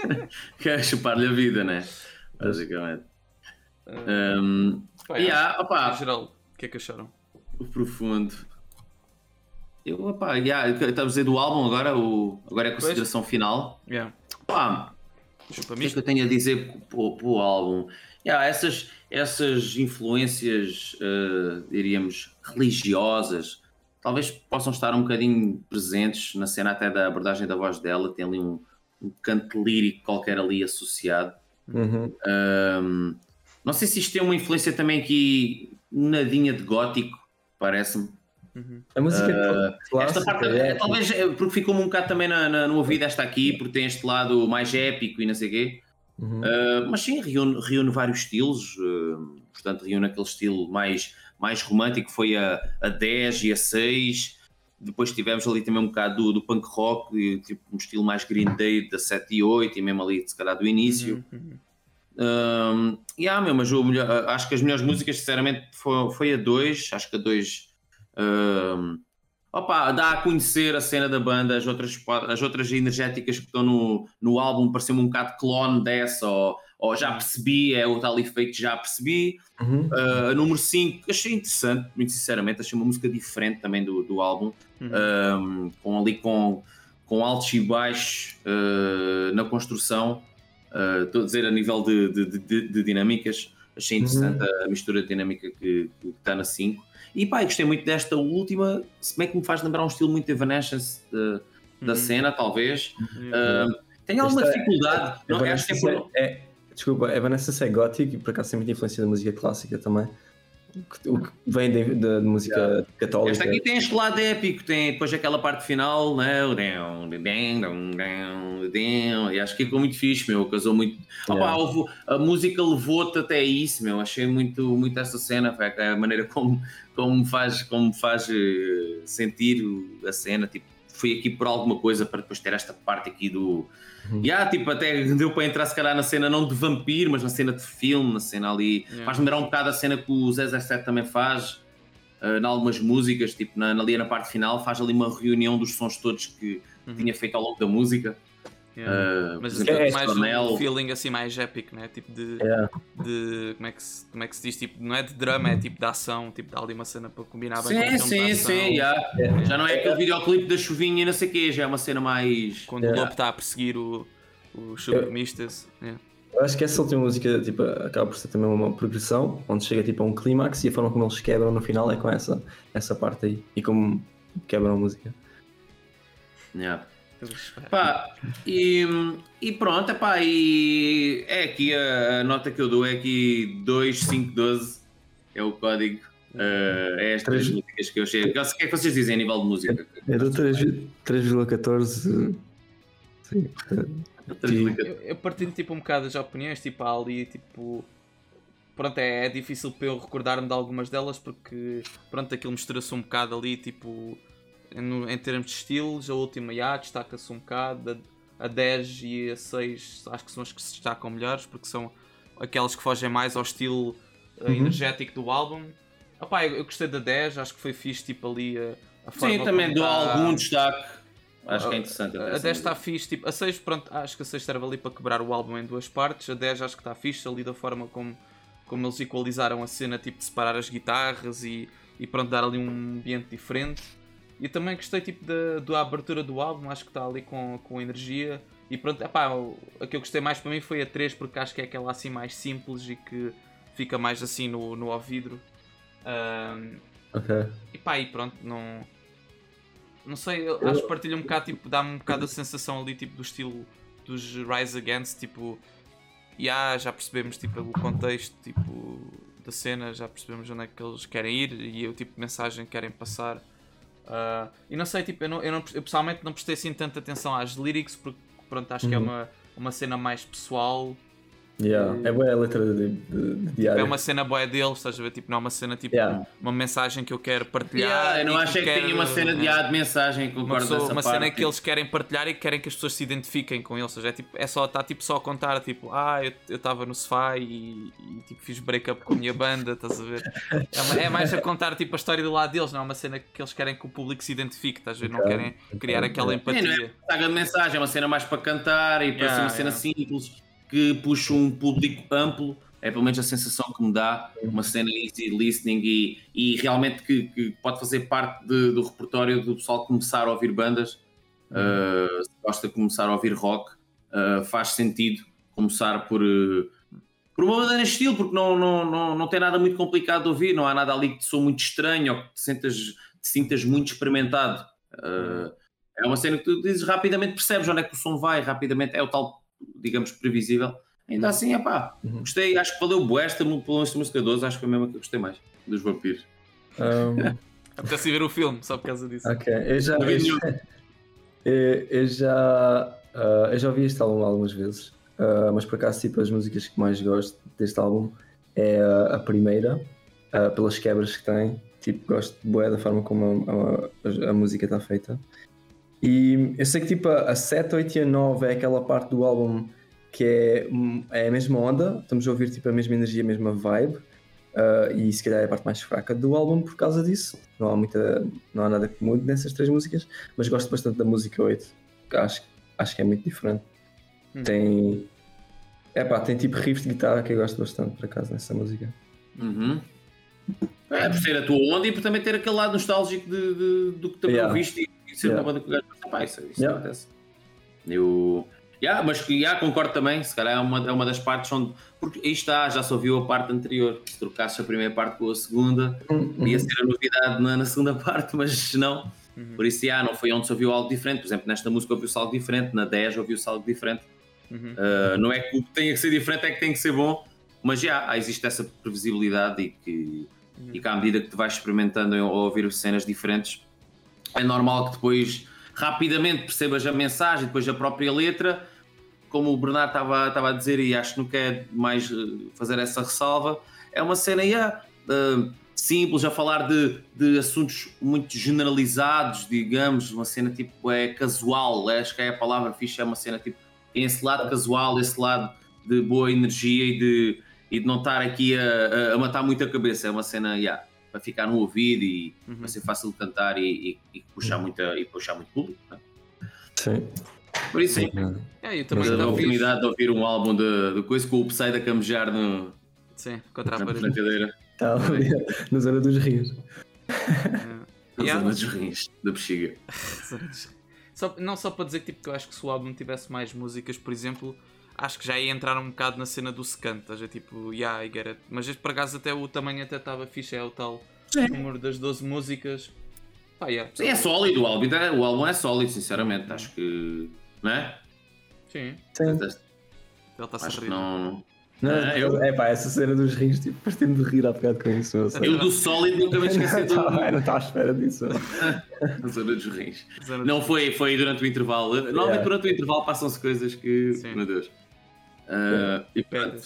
<laughs> Quer chupar-lhe a vida, né? Basicamente. Um, Pá, yeah, opá, Em geral, o que é que acharam? o profundo. Eu, opá, yeah, estamos a dizer do álbum agora, o, agora é a consideração final. Yeah. Pá, o que é que eu tenho a dizer para o álbum? Yeah, essas, essas influências, eh, diríamos, religiosas, talvez possam estar um bocadinho presentes na cena até da abordagem da voz dela, tem ali um, um canto lírico qualquer ali associado. Uhum. Um, não sei se isto tem uma influência também aqui, nadinha de gótico, parece-me. A música Uh, clássica esta parte, é é, talvez é, porque ficou-me um bocado também na, na- no ouvido esta aqui, porque tem este lado mais épico e não sei o quê. Uhum. Uh, mas sim, reúne, reúne vários estilos, uh, portanto, reúne aquele estilo mais, mais romântico, foi a, a 10 e a 6. Depois tivemos ali também um bocado do, do punk rock, e, tipo, um estilo mais Green Day da 7 e 8, e mesmo ali, se calhar, do início. Um, yeah, meu, mas o melhor- acho que as melhores músicas, sinceramente, foi, foi a 2. Acho que a 2 um, opa, dá a conhecer a cena da banda, as outras, as outras energéticas que estão no, no álbum, pareceu-me um bocado clone dessa, ou, ou já percebi, é o tal efeito já percebi. Uhum. Uh, número 5, achei interessante, muito sinceramente, achei uma música diferente também do, do álbum, um, com ali com, com altos e baixos uh, na construção, uh, estou a dizer a nível de, de, de- de dinâmicas, achei interessante a mistura dinâmica que que está na 5. E pá, gostei muito desta última, se bem que me faz lembrar um estilo muito Evanescence de- da cena, talvez. Uh, tenho alguma Esta é- dificuldade, não, acho que é Evanescence é, desculpa, Evanescence é gótico e por acaso tem muita influência da música clássica também. O que, vem de música católica. Esta aqui tem este lado épico, tem depois aquela parte final, né? e acho que ficou muito fixe, meu, casou muito. Opa, Yeah. houve- a música levou-te até isso, meu, achei muito, muito essa cena, a maneira como, como me faz, como faz eh, sentir a cena, tipo, fui aqui por alguma coisa para depois ter esta parte aqui do. E há, tipo, até deu para entrar se calhar na cena não de vampiro, mas na cena de filme, na cena ali. Yeah. Faz-me lembrar um bocado a cena que o 007 também faz, uh, em algumas músicas, tipo, na, ali na parte final, faz ali uma reunião dos sons todos que tinha feito ao longo da música. Yeah. Uh, Mas por exemplo, é, mais um feeling assim mais épico, né? Tipo de, Yeah. de como, é que se, como é que se diz? Tipo, não é de drama, é tipo de ação, tipo dá ali uma cena para combinar bem com o Sim, filme de sim, ação. sim, já. já não é aquele videoclipe da chuvinha e não sei o quê, já é uma cena mais. Quando o lobo está a perseguir o, os supremistas. yeah. Eu acho que essa última música tipo, acaba por ser também uma progressão, onde chega tipo, a um clímax e a forma como eles quebram no final é com essa, essa parte aí. E como quebram a música. Yeah. <laughs> Pá, e, e pronto, epá, e é aqui a, a nota que eu dou é aqui 2512 é o código. Uh, é estas Três- músicas que eu achei. O que é que vocês dizem a nível de música? É do 3 3,14. Sim. Eu, eu partilho tipo um bocado das opiniões, tipo há ali tipo. Pronto, é, é difícil para eu recordar-me de algumas delas porque pronto, aquilo mistura-se um bocado ali, tipo, em, em termos de estilos, a última já destaca-se um bocado, a, a 10 e a 6 acho que são as que se destacam melhores porque são aquelas que fogem mais ao estilo eh, Uhum. energético do álbum. Opá, eu, eu gostei da 10, acho que foi fixe tipo ali a, a forma Sim, também dou tá- algum destaque. Acho que é interessante. a essa 10 está fixe, tipo, a 6, pronto, acho que a 6 serve ali para quebrar o álbum em duas partes. A 10 acho que está fixe ali da forma como, como eles equalizaram a cena, tipo, de separar as guitarras e, e pronto, dar ali um ambiente diferente. E também gostei, tipo, da, da abertura do álbum, acho que está ali com, com energia. E pronto, epá, a que eu gostei mais para mim foi a 3, porque acho que é aquela assim mais simples e que fica mais assim no, no ouvido. Ahm, Ok. e pá, e pronto, não. Não sei, eu acho que partilha um bocado, tipo, dá-me um bocado a sensação ali, tipo, do estilo dos Rise Against, tipo. E ah, já percebemos, tipo, o contexto, tipo, da cena, já percebemos onde é que eles querem ir e o tipo de mensagem que querem passar. Ah, e não sei, tipo, eu, não, eu, não, eu pessoalmente não prestei assim tanta atenção às lyrics, porque, pronto, acho que é Uhum. uma, uma cena mais pessoal. Yeah. É boa a letra de, de, de diário. É uma cena boa deles, estás a ver? Tipo, não é uma cena tipo Yeah. uma mensagem que eu quero partilhar. Yeah, eu não e achei que quero- tinha uma cena de, é. ah, de mensagem, uma, concordo pessoa- dessa uma parte. cena que eles querem partilhar e que querem que as pessoas se identifiquem com eles. Ou seja, é, tipo, é só está tipo, só a contar, tipo, ah, eu estava no sofá e, e, tipo, fiz break-up com a minha banda, estás a ver? É, uma- é mais a contar tipo, a história do lado deles, não é uma cena que eles querem que o público se identifique, estás a ver? Não querem criar aquela Sim, não é empatia. uma saga de mensagem, é uma cena mais para cantar e para Yeah, ser uma cena yeah. simples que puxa um público amplo. É pelo menos a sensação que me dá uma cena easy listening e, e realmente que, que pode fazer parte de- do repertório do pessoal começar a ouvir bandas. Uh, se gosta de começar a ouvir rock, uh, faz sentido começar por, uh, por uma banda neste estilo, porque não, não, não, não tem nada muito complicado de ouvir, não há nada ali que te sou muito estranho ou que te sintas, te sintas muito experimentado. Uh, é uma cena que tu dizes rapidamente, percebes onde é que o som vai, rapidamente é o tal, digamos, previsível. Ainda assim, é pá, gostei, acho que valeu bué esta pelo esta música 12, acho que foi a mesma que eu gostei mais, dos vampiros. Um, <laughs> Apetece ver o filme, só por causa disso. Ok, eu já, Não vi eu, <laughs> eu- eu já, ah, eu já ouvi este álbum algumas vezes, ah, mas por acaso tipo, as músicas que mais gosto deste álbum é a, a primeira, ah, pelas quebras que tem, tipo, gosto bué da forma como a, a- a música está feita. E eu sei que tipo a, a 7, 8 e a 9 é aquela parte do álbum que é, hum, é a mesma onda, estamos a ouvir tipo a mesma energia, a mesma vibe. Uh, e se calhar é a parte mais fraca do álbum por causa disso. Não há, muita, não há nada que mude nessas três músicas, mas gosto bastante da música 8, que acho, acho que é muito diferente. Hum. Tem. É pá, tem tipo riff de guitarra que eu gosto bastante, por acaso, nessa música. Uhum. É, por ser a tua onda e por também ter aquele lado nostálgico de, de- do que também Yeah. ouviste ser Yeah. uma banda que o gajo gosta. Pá, isso, isso Yeah. acontece. Eu. Yeah, mas que yeah, concordo também, se calhar é uma, é uma das partes onde. Porque aí está, já só viu a parte anterior. Se trocasses a primeira parte com a segunda, Uhum. ia ser a novidade na, na segunda <laughs> parte, mas não. Por isso, yeah, não foi onde se ouviu algo diferente. Por exemplo, nesta música ouviu-se algo diferente, na 10 ouviu-se algo diferente. Uhum. Uh, não é que o que ser diferente é que tem que ser bom, mas já existe essa previsibilidade e que, e que à medida que tu vais experimentando ou ouvir cenas diferentes, é normal que depois rapidamente percebas a mensagem, depois a própria letra, como o Bernardo estava, estava a dizer, e acho que não quer mais uh, fazer essa ressalva, é uma cena yeah, uh, simples, a falar de, de assuntos muito generalizados, digamos, uma cena tipo é casual, acho que é a palavra fixe, é uma cena tipo tem esse lado casual, esse lado de boa energia e de, e de não estar aqui a- a matar muito a cabeça. É uma cena yeah, para ficar no ouvido e para ser fácil de cantar e, e- e puxar, muita, e puxar muito público. né? Sim. Por isso, sim. É, eu Também também a oportunidade de ouvir um álbum de, de coisa com o Psy a camejar no, Sim, contra a na brincadeira. Tá, na zona dos rios. Na Yeah. zona dos rins, da bexiga. <laughs> Só- não só para dizer tipo, que eu acho que se o álbum tivesse mais músicas, por exemplo, acho que já ia entrar um bocado na cena do secante, estás a ver? tipo, yeah, I get it. Mas este por acaso até o tamanho até estava fixe, é o tal número das 12 músicas. Pá, yeah. Sim, é sólido o álbum. O álbum é sólido, sinceramente. Acho que. Não é? Sim. Sim. Ele está-se a Acho que rir. não. Não, Ah, eu- É pá, essa cena dos rios, tipo, parti-me de rir há bocado com isso. Eu. Eu do sólido nunca me esqueci do. <laughs> Não, estava à espera disso. <laughs> Na zona dos rins. Zona Não foi, foi durante o intervalo. Normalmente Yeah. durante o intervalo passam-se coisas que. Meu Deus. Ah, e, pronto.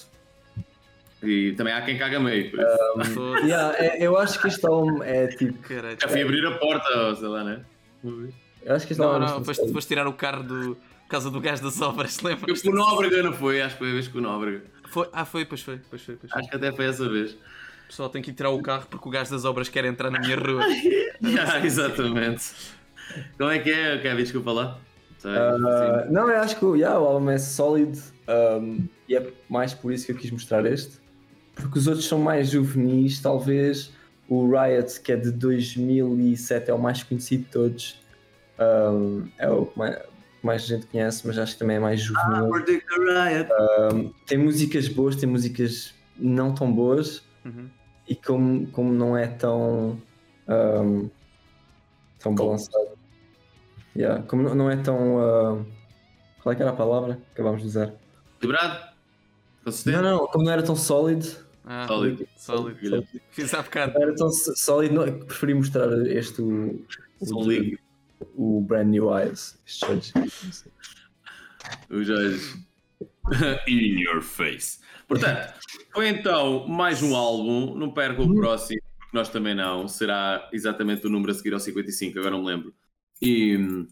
e também há quem caga meio. por isso. Um, Yeah, é- eu acho que este álbum é tipo. Já fui abrir a porta, sei lá, né? Eu acho que este Não, é não, bastante foste, foste tirar o carro do, por causa do gás das obras, <laughs> lembras? Com o Nóbrega, não foi? Acho que foi a vez com o Nóbrega. Foi, ah, foi, pois foi, pois foi, pois foi. Acho que até foi essa vez. Pessoal tem que ir tirar o carro porque o gás das obras quer entrar na minha rua. <laughs> Yeah, exatamente. Como é que é, Kevin? Desculpa lá. Ah, sim. não, eu acho que yeah, o álbum é sólido um, e é mais por isso que eu quis mostrar este. Porque os outros são mais juvenis, talvez. O Riot, que é de 2007, é o mais conhecido de todos. Um, é o que mais, mais gente conhece, mas acho que também é mais juvenil. Predict the Riot. Um, tem músicas boas, tem músicas não tão boas. Uhum. E como, como não é tão. um, tão balançado. Yeah, como não- não é tão. uh, qual é que era a palavra que acabámos de usar? Equilibrado? Consistente? Não, não, como não era tão sólido. Ah, Sólido. Sólido. Fiz há bocado. Não era tão sólido, não, preferi mostrar este. O, o, Sólido. o Brand New Eyes. Este Judge. O Jorge. <laughs> In your face. Portanto, foi então mais um álbum. Não perca o próximo, porque nós também não. Será exatamente o número a seguir ao 55, agora não me lembro. E.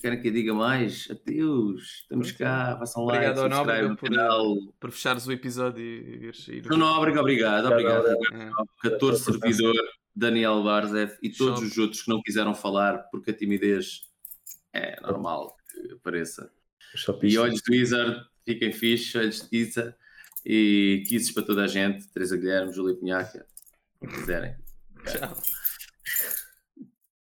Querem que eu diga mais? Adeus. Estamos cá. Façam like, Obrigado ao subscribe Nóbrega no por, canal. por fechares o episódio e vires. ir- No Nóbrega, obrigado. Obrigado. É. 14 servidor, Daniel Barzev e todos Show. os outros que não quiseram falar porque a timidez é normal que apareça. E olhos de Wizard, fiquem fixe, olhos de Giza e kisses para toda a gente. Teresa Guilherme, Júlia Pinhaca, o que quiserem. Tchau.